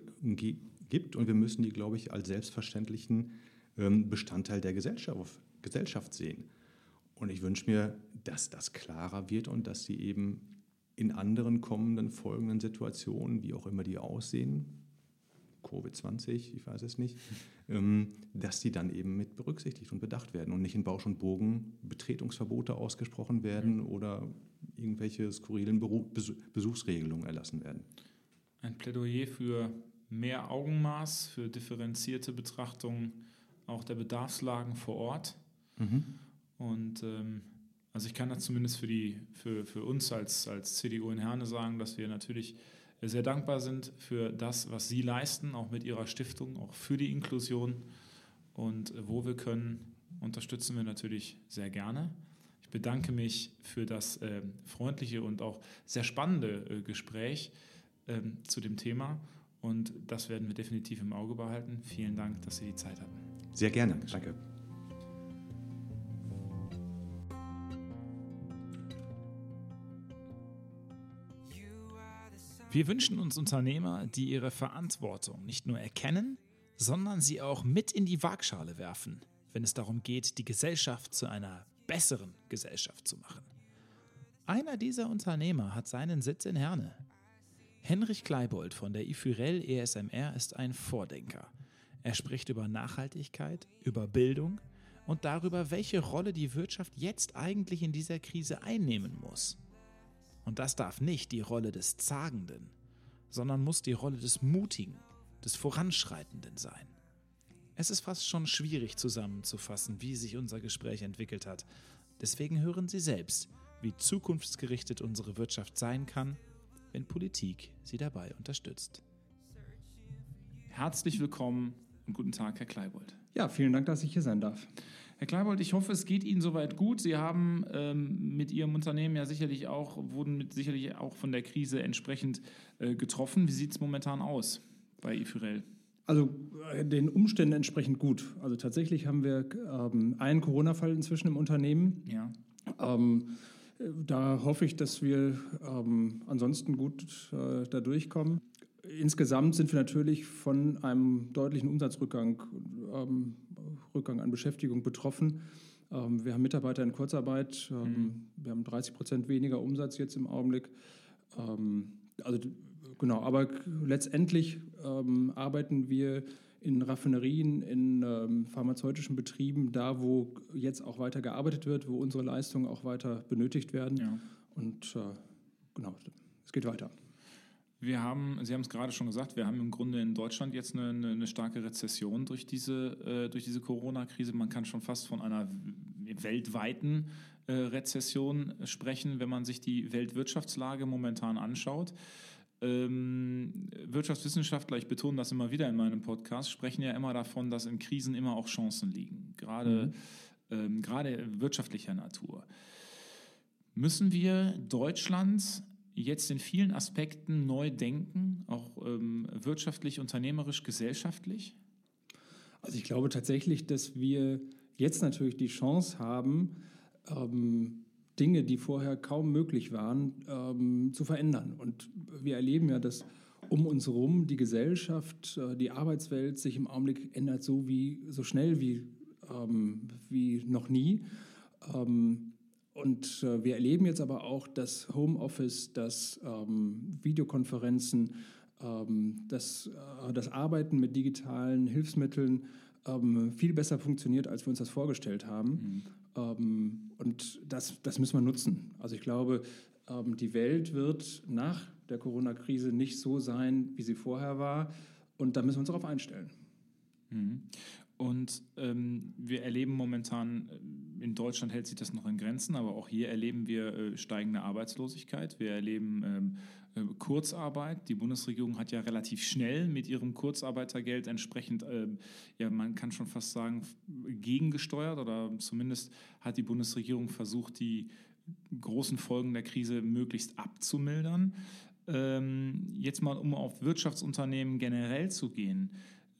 gibt und wir müssen die, glaube ich, als selbstverständlichen ähm, Bestandteil der Gesellschaft, Gesellschaft sehen. Und ich wünsche mir, dass das klarer wird und dass sie eben in anderen kommenden folgenden Situationen, wie auch immer die aussehen, Covid-20, ich weiß es nicht, ähm, dass die dann eben mit berücksichtigt und bedacht werden und nicht in Bausch und Bogen Betretungsverbote ausgesprochen werden mhm. oder irgendwelche skurrilen Besuchsregelungen erlassen werden. Ein Plädoyer für mehr Augenmaß, für differenzierte Betrachtung auch der Bedarfslagen vor Ort. Mhm. Und ähm, also ich kann das zumindest für, die, für, für uns als, als CDU in Herne sagen, dass wir natürlich sehr dankbar sind für das, was Sie leisten, auch mit Ihrer Stiftung, auch für die Inklusion. Und wo wir können, unterstützen wir natürlich sehr gerne. Ich bedanke mich für das äh, freundliche und auch sehr spannende äh, Gespräch äh, zu dem Thema. Und das werden wir definitiv im Auge behalten. Vielen Dank, dass Sie die Zeit hatten. Sehr gerne. Danke. Wir wünschen uns Unternehmer, die ihre Verantwortung nicht nur erkennen, sondern sie auch mit in die Waagschale werfen, wenn es darum geht, die Gesellschaft zu einer besseren Gesellschaft zu machen. Einer dieser Unternehmer hat seinen Sitz in Herne. Henrich Kleibold von der IFÜREL ESMR ist ein Vordenker. Er spricht über Nachhaltigkeit, über Bildung und darüber, welche Rolle die Wirtschaft jetzt eigentlich in dieser Krise einnehmen muss. Und das darf nicht die Rolle des Zagenden, sondern muss die Rolle des Mutigen, des Voranschreitenden sein. Es ist fast schon schwierig zusammenzufassen, wie sich unser Gespräch entwickelt hat. Deswegen hören Sie selbst, wie zukunftsgerichtet unsere Wirtschaft sein kann, wenn Politik sie dabei unterstützt. Herzlich willkommen und guten Tag, Herr Kleibold. Ja, vielen Dank, dass ich hier sein darf. Herr Kleibold, ich hoffe, es geht Ihnen soweit gut. Sie haben ähm, mit Ihrem Unternehmen ja sicherlich auch, wurden mit sicherlich auch von der Krise entsprechend äh, getroffen. Wie sieht es momentan aus bei IFUREL? Also äh, den Umständen entsprechend gut. Also tatsächlich haben wir ähm, einen Corona-Fall inzwischen im Unternehmen. Ja. Ähm, da hoffe ich, dass wir ähm, ansonsten gut äh, da durchkommen. Insgesamt sind wir natürlich von einem deutlichen Umsatzrückgang ähm, Rückgang an Beschäftigung betroffen. Ähm, wir haben Mitarbeiter in Kurzarbeit. Ähm, mhm. Wir haben 30 Prozent weniger Umsatz jetzt im Augenblick. Ähm, also genau, aber letztendlich ähm, arbeiten wir in Raffinerien, in ähm, pharmazeutischen Betrieben, da wo jetzt auch weiter gearbeitet wird, wo unsere Leistungen auch weiter benötigt werden. Ja. Und äh, genau, es geht weiter. Wir haben, Sie haben es gerade schon gesagt, wir haben im Grunde in Deutschland jetzt eine, eine, eine starke Rezession durch diese, äh, diese Corona-Krise. Man kann schon fast von einer weltweiten äh, Rezession sprechen, wenn man sich die Weltwirtschaftslage momentan anschaut. Ähm, Wirtschaftswissenschaftler, ich betone das immer wieder in meinem Podcast, sprechen ja immer davon, dass in Krisen immer auch Chancen liegen, gerade, mhm. ähm, gerade wirtschaftlicher Natur. Müssen wir Deutschland jetzt in vielen Aspekten neu denken, auch ähm, wirtschaftlich, unternehmerisch, gesellschaftlich? Also ich glaube tatsächlich, dass wir jetzt natürlich die Chance haben, ähm, Dinge, die vorher kaum möglich waren, ähm, zu verändern. Und wir erleben ja, dass um uns herum die Gesellschaft, äh, die Arbeitswelt sich im Augenblick ändert so wie so schnell wie, ähm, wie noch nie. Ähm, und äh, wir erleben jetzt aber auch, dass Homeoffice, dass ähm, Videokonferenzen, ähm, dass äh, das Arbeiten mit digitalen Hilfsmitteln ähm, viel besser funktioniert, als wir uns das vorgestellt haben. Ähm, und das, das müssen wir nutzen. Also ich glaube, ähm, die Welt wird nach der Corona-Krise nicht so sein, wie sie vorher war. Und da müssen wir uns darauf einstellen. Mhm. Und ähm, wir erleben momentan, in Deutschland hält sich das noch in Grenzen, aber auch hier erleben wir äh, steigende Arbeitslosigkeit. Wir erleben ähm, äh, Kurzarbeit. Die Bundesregierung hat ja relativ schnell mit ihrem Kurzarbeitergeld entsprechend, äh, ja, man kann schon fast sagen, gegengesteuert oder zumindest hat die Bundesregierung versucht, die großen Folgen der Krise möglichst abzumildern. Ähm, jetzt mal, um auf Wirtschaftsunternehmen generell zu gehen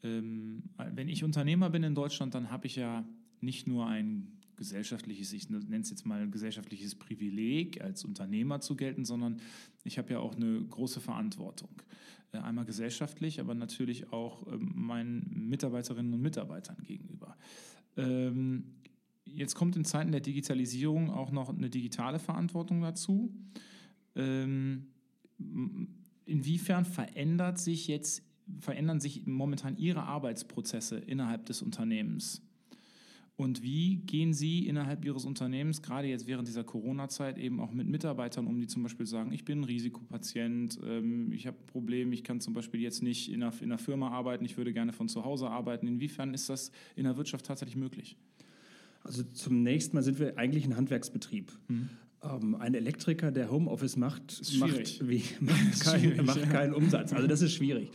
ähm, wenn ich Unternehmer bin in Deutschland, dann habe ich ja nicht nur ein gesellschaftliches, ich nenne es jetzt mal gesellschaftliches Privileg, als Unternehmer zu gelten, sondern ich habe ja auch eine große Verantwortung. Äh, einmal gesellschaftlich, aber natürlich auch ähm, meinen Mitarbeiterinnen und Mitarbeitern gegenüber. Ähm, jetzt kommt in Zeiten der Digitalisierung auch noch eine digitale Verantwortung dazu. Ähm, inwiefern verändert sich jetzt verändern sich momentan Ihre Arbeitsprozesse innerhalb des Unternehmens? Und wie gehen Sie innerhalb Ihres Unternehmens, gerade jetzt während dieser Corona-Zeit, eben auch mit Mitarbeitern um, die zum Beispiel sagen, ich bin ein Risikopatient, ähm, ich habe ein Problem, ich kann zum Beispiel jetzt nicht in einer, in einer Firma arbeiten, ich würde gerne von zu Hause arbeiten. Inwiefern ist das in der Wirtschaft tatsächlich möglich? Also zum nächsten Mal sind wir eigentlich ein Handwerksbetrieb. Mhm. Ähm, ein Elektriker, der Homeoffice macht, macht, wie, macht, kein, macht, keinen Umsatz. Also das ist schwierig.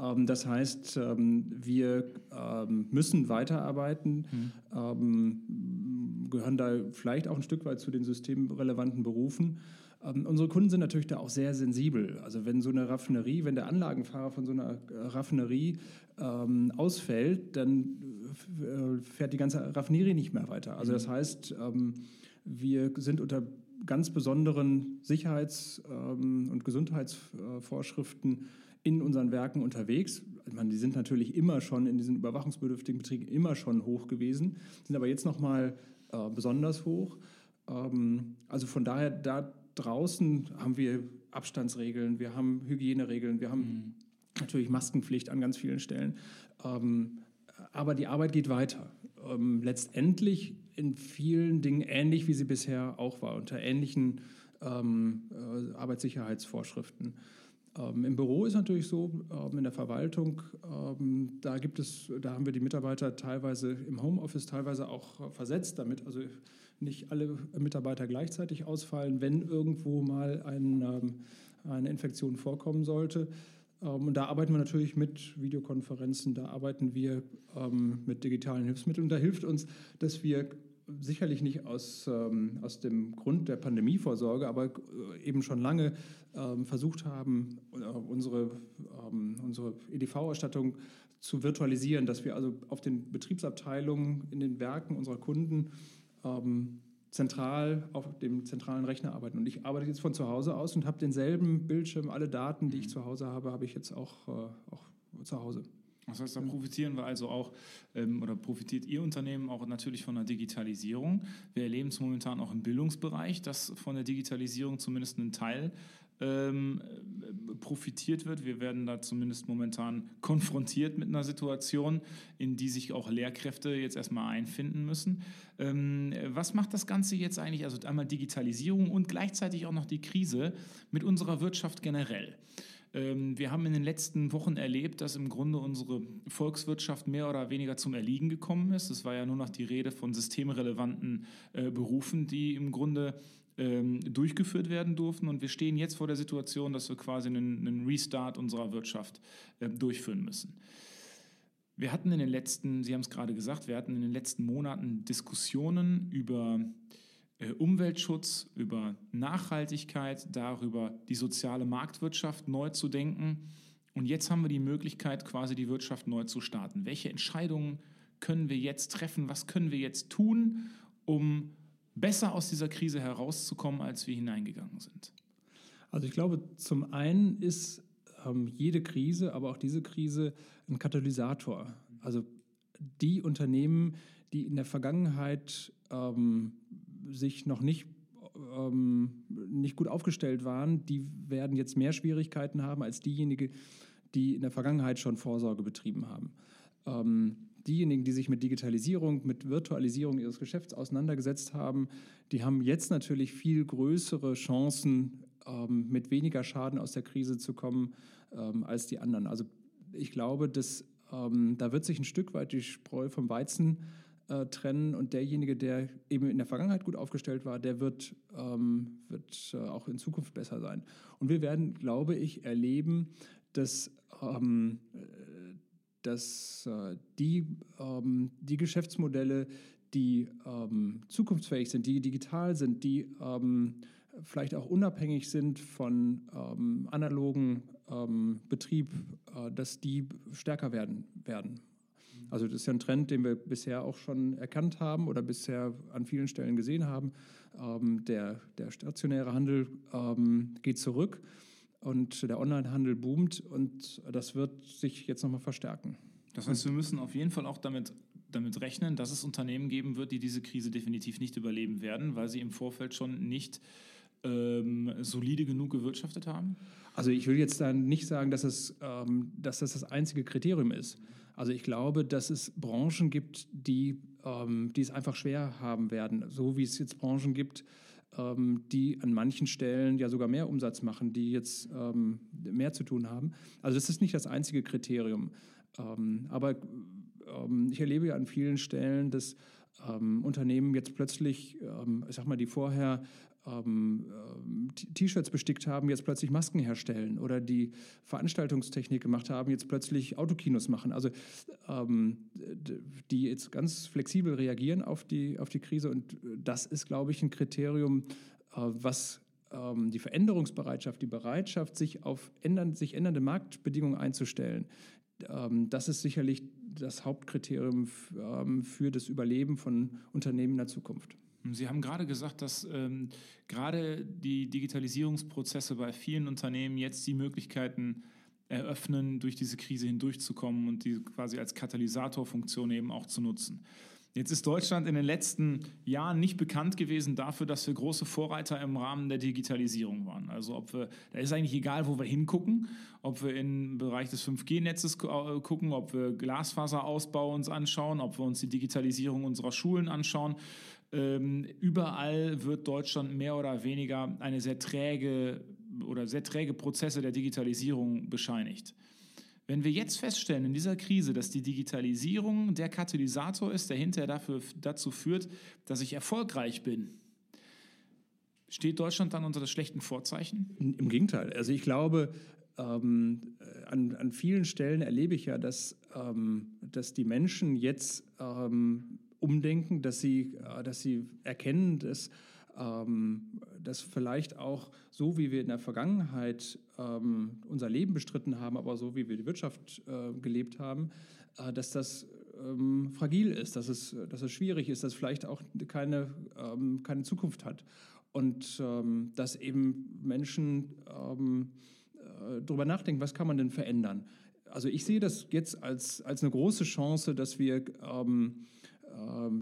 Ähm, das heißt, ähm, wir ähm, müssen weiterarbeiten, mhm. gehören da vielleicht auch ein Stück weit zu den systemrelevanten Berufen. unsere Kunden sind natürlich da auch sehr sensibel. Also wenn so eine Raffinerie, wenn der Anlagenfahrer von so einer äh, Raffinerie ähm, ausfällt, dann äh, fährt die ganze Raffinerie nicht mehr weiter. Also das mhm. heißt, ähm, wir sind unter ganz besonderen Sicherheits- ähm, und Gesundheitsvorschriften in unseren Werken unterwegs. Ich meine, die sind natürlich immer schon in diesen überwachungsbedürftigen Betrieben immer schon hoch gewesen, sind aber jetzt noch mal äh, besonders hoch. Ähm, also von daher, da draußen haben wir Abstandsregeln, wir haben Hygieneregeln, wir haben mhm. natürlich Maskenpflicht an ganz vielen Stellen. Ähm, aber die Arbeit geht weiter. Ähm, letztendlich in vielen Dingen ähnlich, wie sie bisher auch war, unter ähnlichen ähm, äh, Arbeitssicherheitsvorschriften. Ähm, Im Büro ist natürlich so, ähm, in der Verwaltung, ähm, da gibt es, da haben wir die Mitarbeiter teilweise im Homeoffice teilweise auch versetzt, damit also nicht alle Mitarbeiter gleichzeitig ausfallen, wenn irgendwo mal ein, ähm, eine Infektion vorkommen sollte. Ähm, und da arbeiten wir natürlich mit Videokonferenzen, da arbeiten wir ähm, mit digitalen Hilfsmitteln. Da hilft uns, dass wir sicherlich nicht aus, ähm, aus dem Grund der Pandemievorsorge, aber äh, eben schon lange ähm, versucht haben, äh, unsere, ähm, unsere EDV-Ausstattung zu virtualisieren, dass wir also auf den Betriebsabteilungen in den Werken unserer Kunden ähm, zentral auf dem zentralen Rechner arbeiten. Und ich arbeite jetzt von zu Hause aus und habe denselben Bildschirm, alle Daten, die ich zu Hause habe, habe ich jetzt auch, äh, auch zu Hause. Das heißt, da profitieren wir also auch ähm, oder profitiert Ihr Unternehmen auch natürlich von der Digitalisierung. Wir erleben es momentan auch im Bildungsbereich, dass von der Digitalisierung zumindest ein Teil ähm, profitiert wird. Wir werden da zumindest momentan konfrontiert mit einer Situation, in die sich auch Lehrkräfte jetzt erstmal einfinden müssen. Ähm, was macht das Ganze jetzt eigentlich, also einmal Digitalisierung und gleichzeitig auch noch die Krise mit unserer Wirtschaft generell? Ähm, wir haben in den letzten Wochen erlebt, dass im Grunde unsere Volkswirtschaft mehr oder weniger zum Erliegen gekommen ist. Es war ja nur noch die Rede von systemrelevanten äh, Berufen, die im Grunde ähm, durchgeführt werden durften. Und wir stehen jetzt vor der Situation, dass wir quasi einen, einen Restart unserer Wirtschaft äh, durchführen müssen. Wir hatten in den letzten, Sie haben es gerade gesagt, wir hatten in den letzten Monaten Diskussionen über äh, Umweltschutz, über Nachhaltigkeit, darüber die soziale Marktwirtschaft neu zu denken. Und jetzt haben wir die Möglichkeit, quasi die Wirtschaft neu zu starten. Welche Entscheidungen können wir jetzt treffen? Was können wir jetzt tun, um besser aus dieser Krise herauszukommen, als wir hineingegangen sind? Also ich glaube, zum einen ist ähm, jede Krise, aber auch diese Krise ein Katalysator. Also die Unternehmen, die in der Vergangenheit ähm, sich noch nicht, ähm, nicht gut aufgestellt waren, die werden jetzt mehr Schwierigkeiten haben als diejenigen, die in der Vergangenheit schon Vorsorge betrieben haben. Ähm, diejenigen, die sich mit Digitalisierung, mit Virtualisierung ihres Geschäfts auseinandergesetzt haben, die haben jetzt natürlich viel größere Chancen, ähm, mit weniger Schaden aus der Krise zu kommen ähm, als die anderen. Also ich glaube, dass, ähm, da wird sich ein Stück weit die Spreu vom Weizen äh, trennen und derjenige, der eben in der Vergangenheit gut aufgestellt war, der wird, ähm, wird äh, auch in Zukunft besser sein. Und wir werden, glaube ich, erleben, dass, ähm, dass äh, die, ähm, die Geschäftsmodelle, die ähm, zukunftsfähig sind, die digital sind, die ähm, vielleicht auch unabhängig sind von ähm, analogen Betrieb, äh, dass die stärker werden werden. Also das ist ja ein Trend, den wir bisher auch schon erkannt haben oder bisher an vielen Stellen gesehen haben. Ähm, der, der stationäre Handel ähm, geht zurück und der Onlinehandel boomt und das wird sich jetzt nochmal verstärken. Das heißt, wir müssen auf jeden Fall auch damit, damit rechnen, dass es Unternehmen geben wird, die diese Krise definitiv nicht überleben werden, weil sie im Vorfeld schon nicht ähm, solide genug gewirtschaftet haben? Also ich will jetzt da nicht sagen, dass, es, ähm, dass das das einzige Kriterium ist. Also ich glaube, dass es Branchen gibt, die, ähm, die es einfach schwer haben werden, so wie es jetzt Branchen gibt, ähm, die an manchen Stellen ja sogar mehr Umsatz machen, die jetzt ähm, mehr zu tun haben. Also das ist nicht das einzige Kriterium. Ähm, aber ich erlebe ja an vielen Stellen, dass ähm, Unternehmen jetzt plötzlich, ähm, ich sag mal, die vorher ähm, ähm, T-Shirts bestickt haben, jetzt plötzlich Masken herstellen oder die Veranstaltungstechnik gemacht haben, jetzt plötzlich Autokinos machen. Also ähm, die jetzt ganz flexibel reagieren auf die, auf die Krise und das ist, glaube ich, ein Kriterium, äh, was ähm, die Veränderungsbereitschaft, die Bereitschaft, sich auf ändern, sich ändernde Marktbedingungen einzustellen, ähm, das ist sicherlich das Hauptkriterium ähm, für das Überleben von Unternehmen in der Zukunft. Sie haben gerade gesagt, dass ähm, gerade die Digitalisierungsprozesse bei vielen Unternehmen jetzt die Möglichkeiten eröffnen, durch diese Krise hindurchzukommen und die quasi als Katalysatorfunktion eben auch zu nutzen. Jetzt ist Deutschland in den letzten Jahren nicht bekannt gewesen dafür, dass wir große Vorreiter im Rahmen der Digitalisierung waren. Also ob wir, da ist eigentlich egal, wo wir hingucken, ob wir im Bereich des 5G-Netzes äh, gucken, ob wir Glasfaserausbau uns anschauen, ob wir uns die Digitalisierung unserer Schulen anschauen. Ähm, überall wird Deutschland mehr oder weniger eine sehr träge oder sehr träge Prozesse der Digitalisierung bescheinigt. Wenn wir jetzt feststellen in dieser Krise, dass die Digitalisierung der Katalysator ist, der hinterher dafür, dazu führt, dass ich erfolgreich bin, steht Deutschland dann unter das schlechten Vorzeichen? Im Gegenteil. Also ich glaube, ähm, an, an, vielen Stellen erlebe ich ja, dass, ähm, dass die Menschen jetzt ähm, umdenken, dass sie, äh, dass sie erkennen, dass ähm, dass vielleicht auch so, wie wir in der Vergangenheit ähm, unser Leben bestritten haben, aber so, wie wir die Wirtschaft äh, gelebt haben, äh, dass das ähm, fragil ist, dass es, dass es schwierig ist, dass vielleicht auch keine, ähm, keine Zukunft hat. Und ähm, dass eben Menschen ähm, äh, darüber nachdenken, was kann man denn verändern. Also ich sehe das jetzt als, als eine große Chance, dass wir, ähm,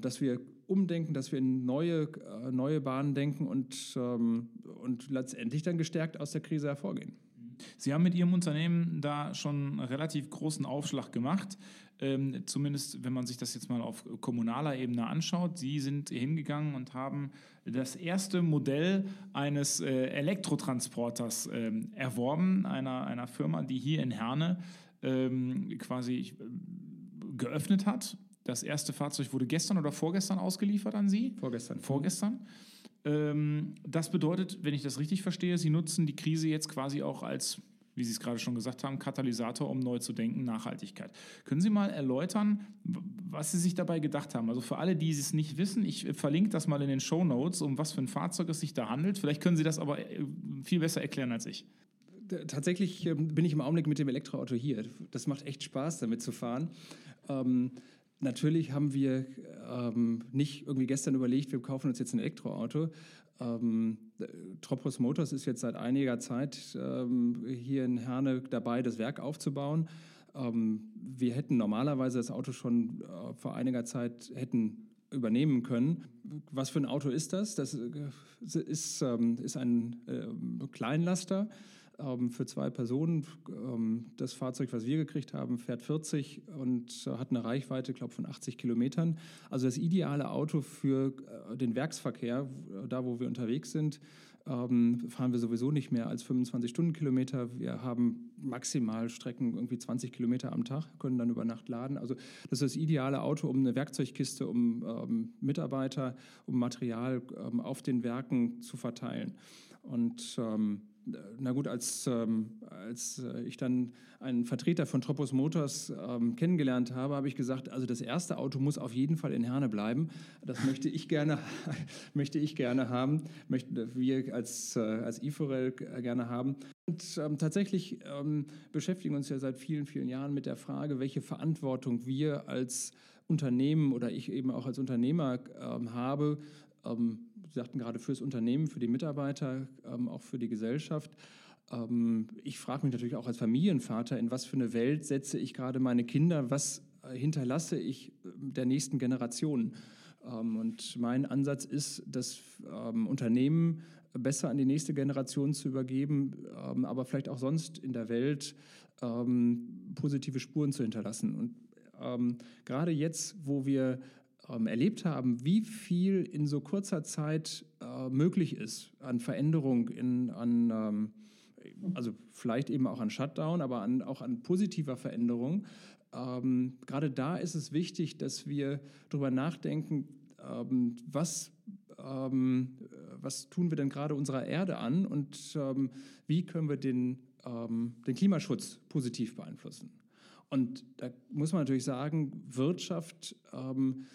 dass wir umdenken, dass wir in neue, äh, neue Bahnen denken und, ähm, und letztendlich dann gestärkt aus der Krise hervorgehen. Sie haben mit Ihrem Unternehmen da schon einen relativ großen Aufschlag gemacht. Ähm, zumindest, wenn man sich das jetzt mal auf kommunaler Ebene anschaut. Sie sind hingegangen und haben das erste Modell eines äh, Elektrotransporters ähm, erworben, einer, einer Firma, die hier in Herne ähm, quasi äh, geöffnet hat das erste Fahrzeug wurde gestern oder vorgestern ausgeliefert an Sie? Vorgestern. Vorgestern. Ähm, das bedeutet, wenn ich das richtig verstehe, Sie nutzen die Krise jetzt quasi auch als, wie Sie es gerade schon gesagt haben, Katalysator, um neu zu denken, Nachhaltigkeit. Können Sie mal erläutern, was Sie sich dabei gedacht haben? Also für alle, die es nicht wissen, ich verlinke das mal in den Show Notes, um was für ein Fahrzeug es sich da handelt. Vielleicht können Sie das aber äh, viel besser erklären als ich tatsächlich ähm, bin ich im Augenblick mit dem Elektroauto hier. Das macht echt Spaß, damit zu fahren. Ähm, Natürlich haben wir ähm, nicht irgendwie gestern überlegt, wir kaufen uns jetzt ein Elektroauto. Ähm, Tropos Motors ist jetzt seit einiger Zeit ähm, hier in Herne dabei, das Werk aufzubauen. Ähm, wir hätten normalerweise das Auto schon äh, vor einiger Zeit hätten übernehmen können. Was für ein Auto ist das? Das äh, ist, ähm, ist ein äh, Kleinlaster ähm, für zwei Personen. Ähm, das Fahrzeug, was wir gekriegt haben, fährt 40 und hat eine Reichweite, glaube von 80 Kilometern. Also das ideale Auto für äh, den Werksverkehr, da wo wir unterwegs sind. Ähm, fahren wir sowieso nicht mehr als 25 Stundenkilometer. Wir haben maximal Strecken irgendwie 20 Kilometer am Tag, können dann über Nacht laden. Also das ist das ideale Auto, um eine Werkzeugkiste, um ähm, Mitarbeiter, um Material ähm, auf den Werken zu verteilen. Und ähm, na gut, als, ähm, als äh, ich dann einen Vertreter von Tropos Motors ähm, kennengelernt habe, habe ich gesagt, also das erste Auto muss auf jeden Fall in Herne bleiben. Das möchte ich gerne, möchte ich gerne haben, möchten wir als, äh, als IFOREL gerne haben. Und ähm, tatsächlich ähm, beschäftigen uns ja seit vielen, vielen Jahren mit der Frage, welche Verantwortung wir als Unternehmen oder ich eben auch als Unternehmer ähm, habe, ähm, Sie sagten gerade fürs Unternehmen, für die Mitarbeiter, ähm, auch für die Gesellschaft. Ähm, ich frage mich natürlich auch als Familienvater, in was für eine Welt setze ich gerade meine Kinder, was äh, hinterlasse ich äh, der nächsten Generation. Ähm, und mein Ansatz ist, dass ähm, Unternehmen besser an die nächste Generation zu übergeben, ähm, aber vielleicht auch sonst in der Welt ähm, positive Spuren zu hinterlassen. Und ähm, gerade jetzt, wo wir ähm, erlebt haben, wie viel in so kurzer Zeit äh, möglich ist an Veränderung, in, an, ähm, also vielleicht eben auch an Shutdown, aber an, auch an positiver Veränderung. Ähm, gerade da ist es wichtig, dass wir darüber nachdenken, ähm, was, ähm, was tun wir denn gerade unserer Erde an und ähm, wie können wir den, den Klimaschutz positiv beeinflussen. Und da muss man natürlich sagen, Wirtschaft ähm,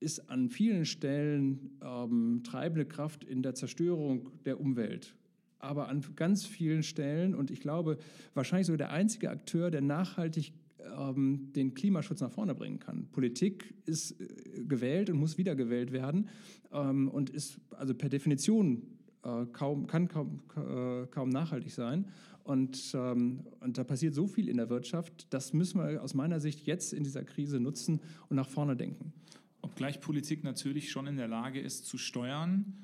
ist an vielen Stellen ähm, treibende Kraft in der Zerstörung der Umwelt. Aber an ganz vielen Stellen, und ich glaube, wahrscheinlich sogar der einzige Akteur, der nachhaltig ähm, den Klimaschutz nach vorne bringen kann. Politik ist äh, gewählt und muss wiedergewählt werden ähm, und ist also per Definition äh, kaum, kann kaum, äh, kaum nachhaltig sein. Und, ähm, und da passiert so viel in der Wirtschaft, das müssen wir aus meiner Sicht jetzt in dieser Krise nutzen und nach vorne denken. Obgleich Politik natürlich schon in der Lage ist, zu steuern,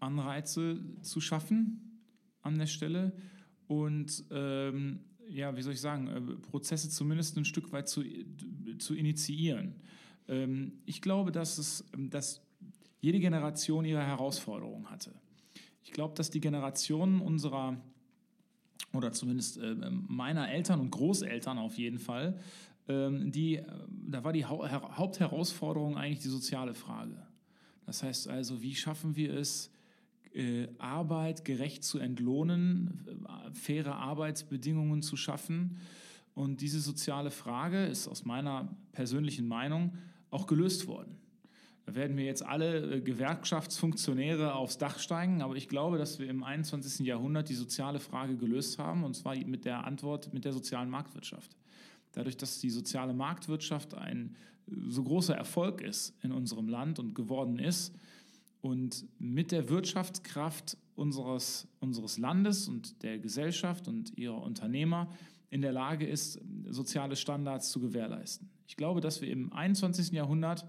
Anreize zu schaffen an der Stelle und ähm, ja, wie soll ich sagen, äh, Prozesse zumindest ein Stück weit zu, zu initiieren. Ähm, ich glaube, dass, es, dass jede Generation ihre Herausforderungen hatte. Ich glaube, dass die Generationen unserer oder zumindest äh, meiner Eltern und Großeltern auf jeden Fall die, äh, da war die Hauptherausforderung eigentlich die soziale Frage. Das heißt also, wie schaffen wir es, äh, Arbeit gerecht zu entlohnen, äh, faire Arbeitsbedingungen zu schaffen. Und diese soziale Frage ist aus meiner persönlichen Meinung auch gelöst worden. Da werden wir jetzt alle Gewerkschaftsfunktionäre aufs Dach steigen, aber ich glaube, dass wir im 21. Jahrhundert die soziale Frage gelöst haben, und zwar mit der Antwort mit der sozialen Marktwirtschaft dadurch, dass die soziale Marktwirtschaft ein so großer Erfolg ist in unserem Land und geworden ist und mit der Wirtschaftskraft unseres, unseres Landes und der Gesellschaft und ihrer Unternehmer in der Lage ist, soziale Standards zu gewährleisten. Ich glaube, dass wir im 21. Jahrhundert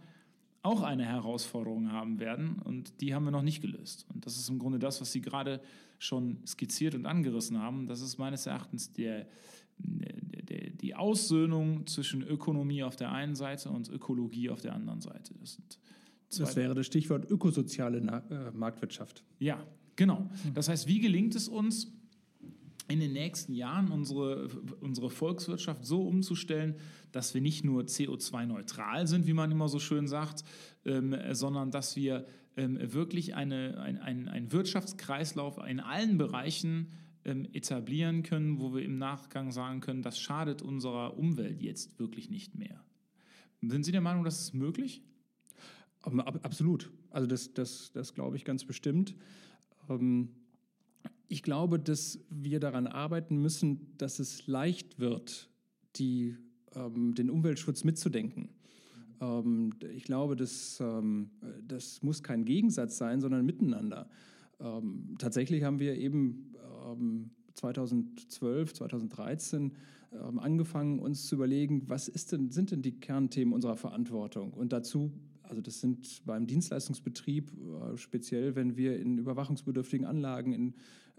auch eine Herausforderung haben werden und die haben wir noch nicht gelöst. Und das ist im Grunde das, was Sie gerade schon skizziert und angerissen haben. Das ist meines Erachtens der, die Aussöhnung zwischen Ökonomie auf der einen Seite und Ökologie auf der anderen Seite. Das, das wäre das Stichwort ökosoziale äh, Marktwirtschaft. Ja, genau. Das heißt, wie gelingt es uns, in den nächsten Jahren unsere, unsere Volkswirtschaft so umzustellen, dass wir nicht nur CO2-neutral sind, wie man immer so schön sagt, ähm, sondern dass wir ähm, wirklich eine, ein, ein, ein Wirtschaftskreislauf in allen Bereichen ähm, etablieren können, wo wir im Nachgang sagen können, das schadet unserer Umwelt jetzt wirklich nicht mehr. Sind Sie der Meinung, das ist möglich? Ähm, absolut. Also das, das, das glaube ich ganz bestimmt. Ähm, ich glaube, dass wir daran arbeiten müssen, dass es leicht wird, die, den Umweltschutz mitzudenken. ich glaube, das, das muss kein Gegensatz sein, sondern miteinander. Ähm, tatsächlich haben wir eben ähm, 2012, 2013 ähm, angefangen, uns zu überlegen, was denn, sind denn die Kernthemen unserer Verantwortung? Und dazu, also das sind beim Dienstleistungsbetrieb, äh, speziell wenn wir in überwachungsbedürftigen Anlagen, in,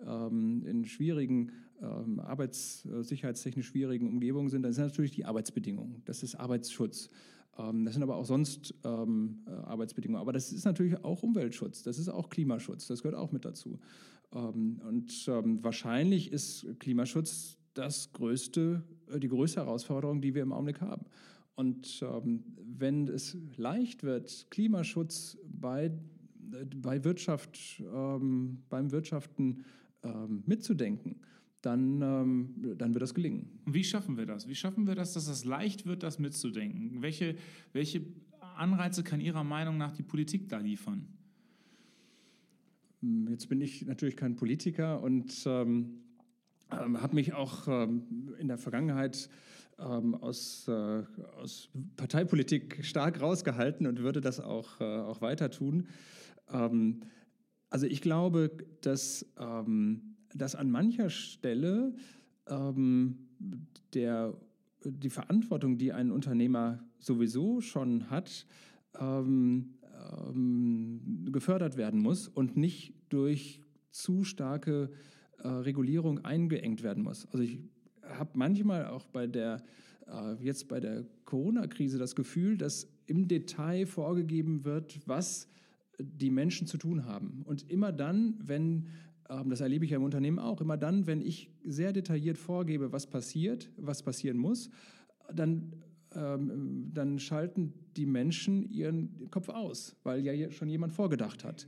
ähm, in schwierigen, ähm, arbeitssicherheitstechnisch schwierigen Umgebungen sind, dann sind natürlich die Arbeitsbedingungen. Das ist Arbeitsschutz. Ähm, das sind aber auch sonst ähm, äh, Arbeitsbedingungen. Aber das ist natürlich auch Umweltschutz, das ist auch Klimaschutz, das gehört auch mit dazu. Ähm, und ähm, wahrscheinlich ist Klimaschutz das größte, äh, die größte Herausforderung, die wir im Augenblick haben. Und ähm, wenn es leicht wird, Klimaschutz bei, äh, bei Wirtschaft, beim Wirtschaften mitzudenken, dann, dann wird das gelingen. Wie schaffen wir das? Wie schaffen wir das, dass es leicht wird, das mitzudenken? Welche, welche Anreize kann Ihrer Meinung nach die Politik da liefern? Hm, jetzt bin ich natürlich kein Politiker und ähm, ähm, habe mich auch ähm, in der Vergangenheit ähm, aus, äh, aus Parteipolitik stark rausgehalten und würde das auch, äh, auch weiter tun. Ähm, also ich glaube, dass ähm, dass an mancher Stelle ähm, der, die Verantwortung, die ein Unternehmer sowieso schon hat, ähm, ähm, gefördert werden muss und nicht durch zu starke äh, Regulierung eingeengt werden muss. Also ich habe manchmal auch bei der äh, jetzt bei der Corona-Krise das Gefühl, dass im Detail vorgegeben wird, was die Menschen zu tun haben. Und immer dann, wenn ähm, das erlebe ich ja im Unternehmen auch, immer dann, wenn ich sehr detailliert vorgebe, was passiert, was passieren muss, dann, ähm, dann schalten die Menschen ihren Kopf aus, weil ja schon jemand vorgedacht hat.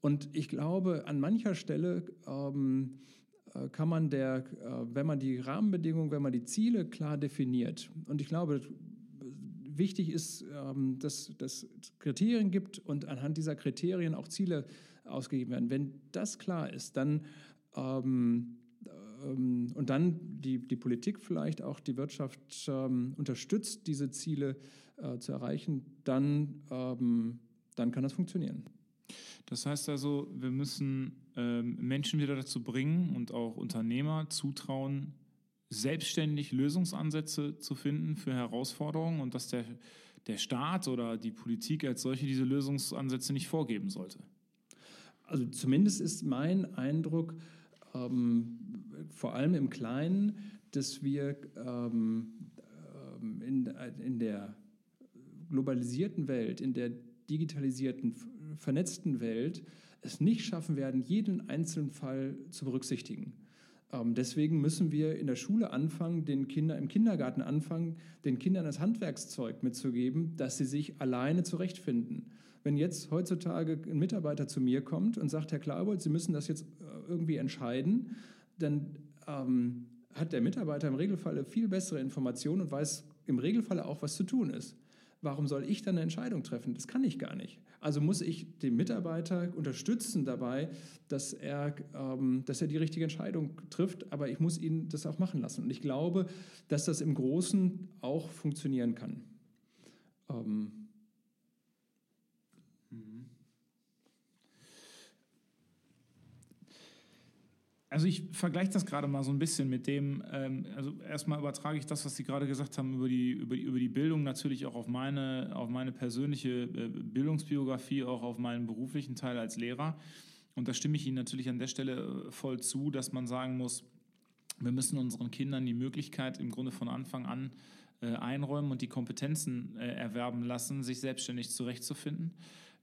Und ich glaube, an mancher Stelle ähm, äh, kann man der, äh, wenn man die Rahmenbedingungen, wenn man die Ziele klar definiert, und ich glaube, wichtig ist, ähm, dass es Kriterien gibt und anhand dieser Kriterien auch Ziele ausgegeben werden. Wenn das klar ist, dann ähm, ähm, und dann die, die Politik vielleicht auch die Wirtschaft ähm, unterstützt, diese Ziele äh, zu erreichen, dann, ähm, dann kann das funktionieren. Das heißt also, wir müssen ähm, Menschen wieder dazu bringen und auch Unternehmer zutrauen, selbstständig Lösungsansätze zu finden für Herausforderungen und dass der, der Staat oder die Politik als solche diese Lösungsansätze nicht vorgeben sollte. Also zumindest ist mein Eindruck, ähm, vor allem im Kleinen, dass wir ähm, ähm in, in der globalisierten Welt, in der digitalisierten, vernetzten Welt es nicht schaffen werden, jeden einzelnen Fall zu berücksichtigen. Ähm, deswegen müssen wir in der Schule anfangen, den Kindern im Kindergarten anfangen, den Kindern das Handwerkszeug mitzugeben, dass sie sich alleine zurechtfinden. Wenn jetzt heutzutage ein Mitarbeiter zu mir kommt und sagt, Herr Klarbold, Sie müssen das jetzt äh, irgendwie entscheiden, dann ähm, hat der Mitarbeiter im Regelfall viel bessere Informationen und weiß im Regelfall auch, was zu tun ist. Warum soll ich dann eine Entscheidung treffen? Das kann ich gar nicht. Also muss ich den Mitarbeiter unterstützen dabei, dass er, ähm, dass er die richtige Entscheidung trifft, aber ich muss ihn das auch machen lassen. Und ich glaube, dass das im Großen auch funktionieren kann. Ähm, Also ich vergleiche das gerade mal so ein bisschen mit dem, ähm, also erstmal übertrage ich das, was Sie gerade gesagt haben über die, über die, über die Bildung natürlich auch auf meine, auf meine persönliche äh, Bildungsbiografie, auch auf meinen beruflichen Teil als Lehrer. Und da stimme ich Ihnen natürlich an der Stelle äh, voll zu, dass man sagen muss, wir müssen unseren Kindern die Möglichkeit im Grunde von Anfang an äh, einräumen und die Kompetenzen äh, erwerben lassen, sich selbstständig zurechtzufinden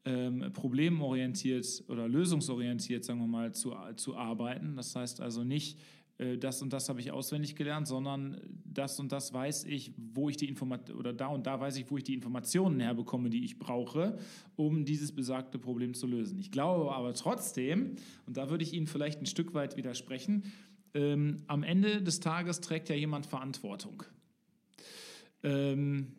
ähm, problemorientiert oder lösungsorientiert, sagen wir mal, zu, zu arbeiten. Das heißt also nicht, äh, das und das habe ich auswendig gelernt, sondern das und das weiß ich, wo ich die Informationen oder da und da weiß ich, wo ich die Informationen herbekomme, die ich brauche, um dieses besagte Problem zu lösen. Ich glaube aber trotzdem, und da würde ich Ihnen vielleicht ein Stück weit widersprechen, ähm, am Ende des Tages trägt ja jemand Verantwortung. Ähm,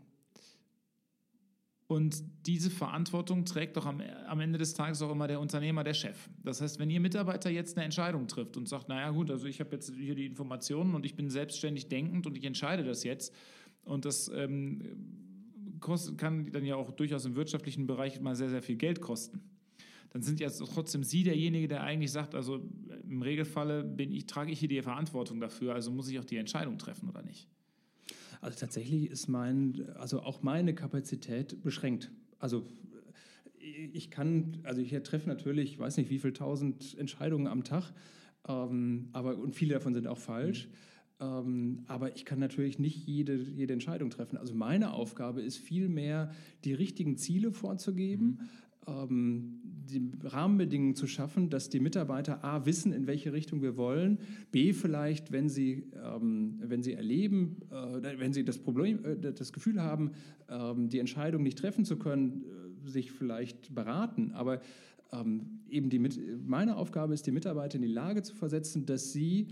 und diese Verantwortung trägt doch am, am, Ende des Tages auch immer der Unternehmer, der Chef. Das heißt, wenn Ihr Mitarbeiter jetzt eine Entscheidung trifft und sagt, naja gut, also ich habe jetzt hier die Informationen und ich bin selbstständig denkend und ich entscheide das jetzt und das ähm, kostet, kann dann ja auch durchaus im wirtschaftlichen Bereich mal sehr, sehr viel Geld kosten. Dann sind ja trotzdem Sie derjenige, der eigentlich sagt, also im Regelfalle bin ich, trage ich hier die Verantwortung dafür, also muss ich auch die Entscheidung treffen oder nicht. Also tatsächlich ist mein, also auch meine Kapazität beschränkt. Also ich kann, also ich treffe natürlich, ich weiß nicht, wie viele tausend Entscheidungen am Tag, ähm, aber und viele davon sind auch falsch. Mhm. Ähm, aber ich kann natürlich nicht jede, jede Entscheidung treffen. Also meine Aufgabe ist vielmehr, die richtigen Ziele vorzugeben, mhm. ähm, die Rahmenbedingungen zu schaffen, dass die Mitarbeiter A wissen, in welche Richtung wir wollen, B vielleicht, wenn sie, ähm, wenn sie erleben, äh, wenn sie das Problem, äh, das Gefühl haben, ähm, die Entscheidung nicht treffen zu können, äh, sich vielleicht beraten. Aber ähm, eben die, meine Aufgabe ist, die Mitarbeiter in die Lage zu versetzen, dass sie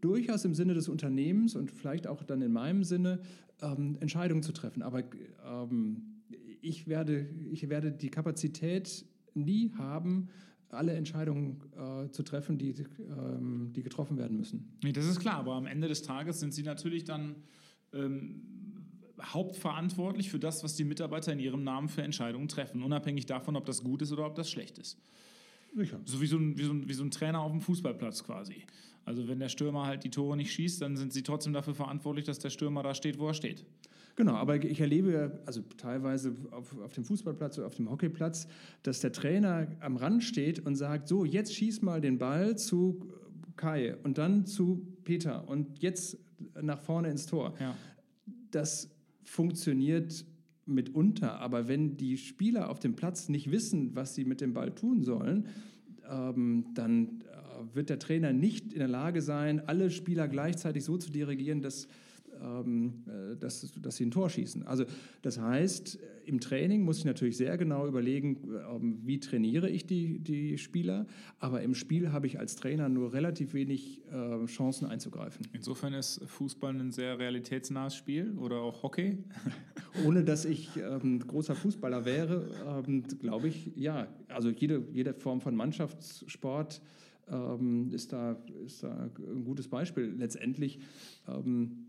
durchaus im Sinne des Unternehmens und vielleicht auch dann in meinem Sinne ähm, Entscheidungen zu treffen. Aber ähm, ich werde, ich werde die Kapazität nie haben, alle Entscheidungen äh, zu treffen, die, ähm, die getroffen werden müssen. Nee, das ist klar, aber am Ende des Tages sind Sie natürlich dann ähm, hauptverantwortlich für das, was die Mitarbeiter in ihrem Namen für Entscheidungen treffen, unabhängig davon, ob das gut ist oder ob das schlecht ist. Sicher. So wie so, ein, wie, so ein, wie so ein Trainer auf dem Fußballplatz quasi. Also wenn der Stürmer halt die Tore nicht schießt, dann sind sie trotzdem dafür verantwortlich, dass der Stürmer da steht, wo er steht. Genau, aber ich erlebe also teilweise auf, auf dem Fußballplatz oder auf dem Hockeyplatz, dass der Trainer am Rand steht und sagt, so, jetzt schieß mal den Ball zu Kai und dann zu Peter und jetzt nach vorne ins Tor. Ja. Das funktioniert mitunter, aber wenn die Spieler auf dem Platz nicht wissen, was sie mit dem Ball tun sollen, ähm, dann äh, wird der Trainer nicht in der Lage sein, alle Spieler gleichzeitig so zu dirigieren, dass ähm, äh, dass, dass sie ein Tor schießen. Also das heißt, im Training muss ich natürlich sehr genau überlegen, ähm, wie trainiere ich die, die Spieler, aber im Spiel habe ich als Trainer nur relativ wenig äh, Chancen einzugreifen. Insofern ist Fußball ein sehr realitätsnahes Spiel oder auch Hockey? Ohne dass ich ähm, großer Fußballer wäre, ähm, glaube ich, ja, also jede, jede Form von Mannschaftssport ähm, ist, da, ist da ein gutes Beispiel. Letztendlich ähm, äh,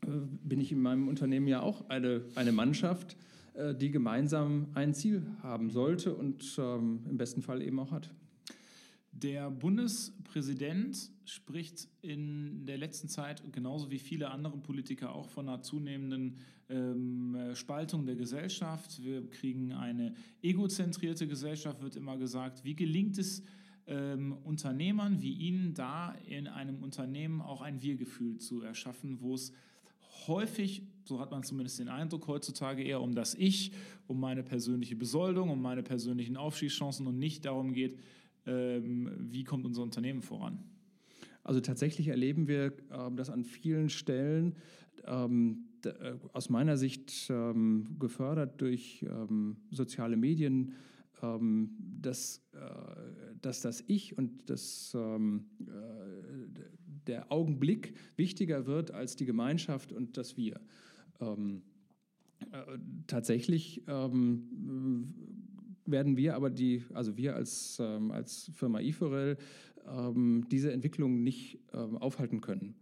bin ich in meinem Unternehmen ja auch eine, eine Mannschaft, äh, die gemeinsam ein Ziel haben sollte und ähm, im besten Fall eben auch hat. Der Bundespräsident spricht in der letzten Zeit, genauso wie viele andere Politiker, auch von einer zunehmenden ähm, Spaltung der Gesellschaft. Wir kriegen eine egozentrierte Gesellschaft, wird immer gesagt. Wie gelingt es ähm, Unternehmern wie Ihnen da in einem Unternehmen auch ein Wir-Gefühl zu erschaffen, wo es häufig, so hat man zumindest den Eindruck heutzutage, eher um das Ich, um meine persönliche Besoldung, um meine persönlichen Aufstiegschancen und nicht darum geht, ähm, wie kommt unser Unternehmen voran. Also tatsächlich erleben wir äh, das an vielen Stellen, ähm, äh, aus meiner Sicht ähm, gefördert durch ähm, soziale Medien, ähm, dass, äh, dass das Ich und das ähm, äh, der Augenblick wichtiger wird als die Gemeinschaft und das Wir. Ähm, äh, tatsächlich ähm, werden wir aber die, also wir als, ähm, als Firma Iforel, ähm, diese Entwicklung nicht ähm, aufhalten können.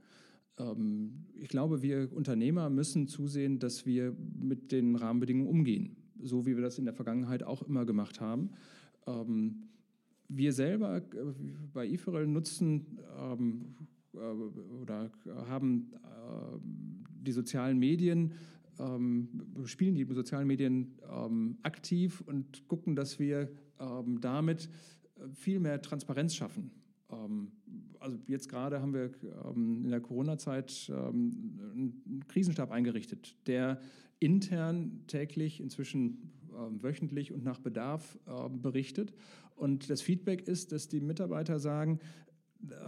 Ähm, ich glaube, wir Unternehmer müssen zusehen, dass wir mit den Rahmenbedingungen umgehen, so wie wir das in der Vergangenheit auch immer gemacht haben wir selber äh, bei Iforel nutzen ähm, äh, oder haben äh, die sozialen Medien, ähm, spielen die sozialen Medien ähm, aktiv und gucken, dass wir ähm, damit viel mehr Transparenz schaffen. also jetzt gerade haben wir in der Corona-Zeit einen Krisenstab eingerichtet, der intern täglich, inzwischen wöchentlich und nach Bedarf berichtet. Und das Feedback ist, dass die Mitarbeiter sagen,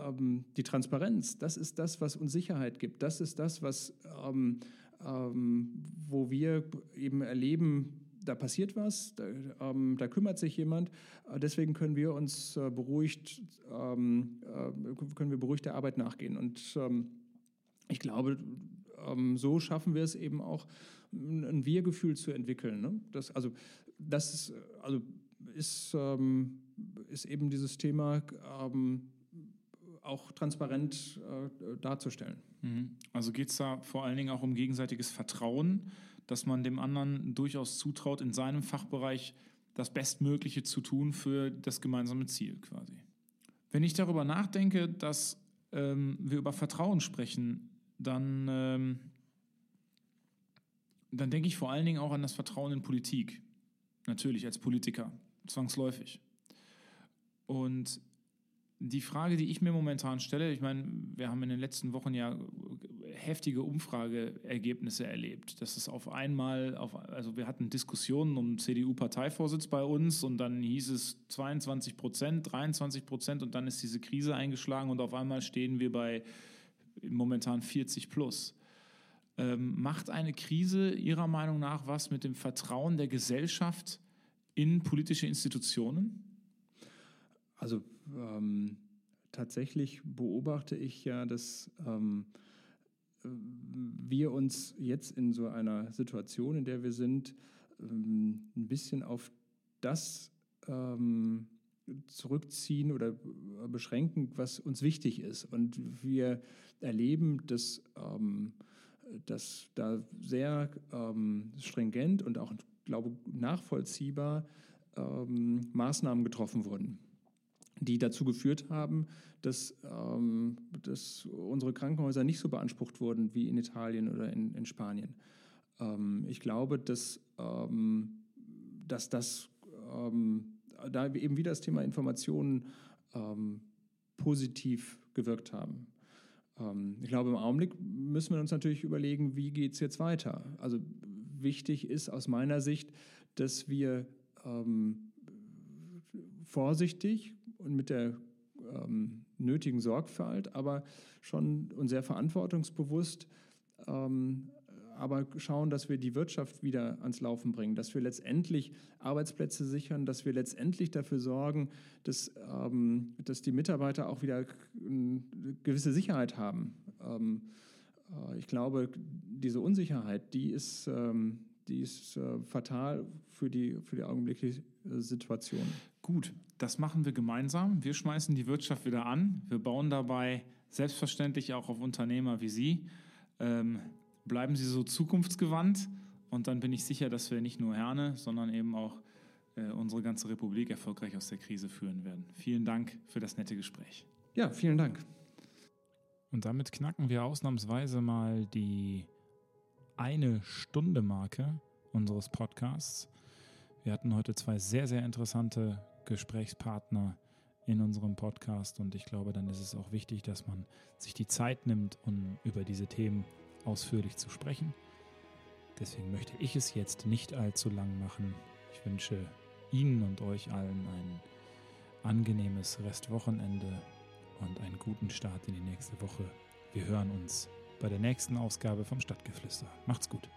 ähm, die Transparenz, das ist das, was uns Sicherheit gibt. Das ist das, was, ähm, ähm, wo wir eben erleben, da passiert was, da, ähm, da, kümmert sich jemand. Äh, deswegen können wir uns äh, beruhigt, ähm, äh, können wir beruhigt der Arbeit nachgehen. Und ähm, ich glaube, so schaffen wir es eben auch, ein Wir-Gefühl zu entwickeln. Ne? Das, also, das ist, also ist, ist eben dieses Thema, auch transparent äh, darzustellen. Mhm. Also geht es da vor allen Dingen auch um gegenseitiges Vertrauen, dass man dem anderen durchaus zutraut, in seinem Fachbereich das Bestmögliche zu tun für das gemeinsame Ziel quasi. Wenn ich darüber nachdenke, dass ähm, wir über Vertrauen sprechen, dann, ähm, dann denke ich vor allen Dingen auch an das Vertrauen in Politik. Natürlich als Politiker, zwangsläufig. Und die Frage, die ich mir momentan stelle, ich meine, wir haben in den letzten Wochen ja heftige Umfrageergebnisse erlebt. Das ist auf einmal, auf, also wir hatten Diskussionen um CDU-Parteivorsitz bei uns und dann hieß es 22 Prozent, 23 Prozent und dann ist diese Krise eingeschlagen und auf einmal stehen wir bei momentan 40 plus. Ähm, macht eine Krise Ihrer Meinung nach was mit dem Vertrauen der Gesellschaft in politische Institutionen? Also ähm, tatsächlich beobachte ich ja, dass ähm, wir uns jetzt in so einer Situation, in der wir sind, ähm, ein bisschen auf das ähm, zurückziehen oder beschränken, was uns wichtig ist. Und wir erleben, dass, ähm, dass da sehr ähm, stringent und auch, glaube nachvollziehbar Maßnahmen getroffen wurden die dazu geführt haben, dass, ähm, dass unsere Krankenhäuser nicht so beansprucht wurden wie in Italien oder in, in Spanien. Ähm, ich glaube, dass, ähm, dass das ähm, da eben wieder das Thema Informationen ähm, positiv gewirkt haben. Ähm, ich glaube, im Augenblick müssen wir uns natürlich überlegen, wie geht es jetzt weiter. Also wichtig ist aus meiner Sicht, dass wir ähm, vorsichtig und mit der ähm, nötigen Sorgfalt, aber schon und sehr verantwortungsbewusst ähm, aber schauen, dass wir die Wirtschaft wieder ans Laufen bringen, dass wir letztendlich Arbeitsplätze sichern, dass wir letztendlich dafür sorgen, dass, ähm, dass die Mitarbeiter auch wieder eine gewisse Sicherheit haben. Ähm, äh, ich glaube, diese Unsicherheit, die ist, ähm, die ist äh, fatal für die, für die augenblickliche Situation. Gut, das machen wir gemeinsam. Wir schmeißen die Wirtschaft wieder an. Wir bauen dabei selbstverständlich auch auf Unternehmer wie Sie. Ähm, bleiben Sie so zukunftsgewandt und dann bin ich sicher, dass wir nicht nur Herne, sondern eben auch äh, unsere ganze Republik erfolgreich aus der Krise führen werden. Vielen Dank für das nette Gespräch. Ja, vielen Dank. Und damit knacken wir ausnahmsweise mal die eine Stunde Marke unseres Podcasts. Wir hatten heute zwei sehr, sehr interessante Gesprächspartner in unserem Podcast und ich glaube, dann ist es auch wichtig, dass man sich die Zeit nimmt, um über diese Themen ausführlich zu sprechen. Deswegen möchte ich es jetzt nicht allzu lang machen. Ich wünsche Ihnen und euch allen ein angenehmes Restwochenende und einen guten Start in die nächste Woche. Wir hören uns bei der nächsten Ausgabe vom Stadtgeflüster. Macht's gut.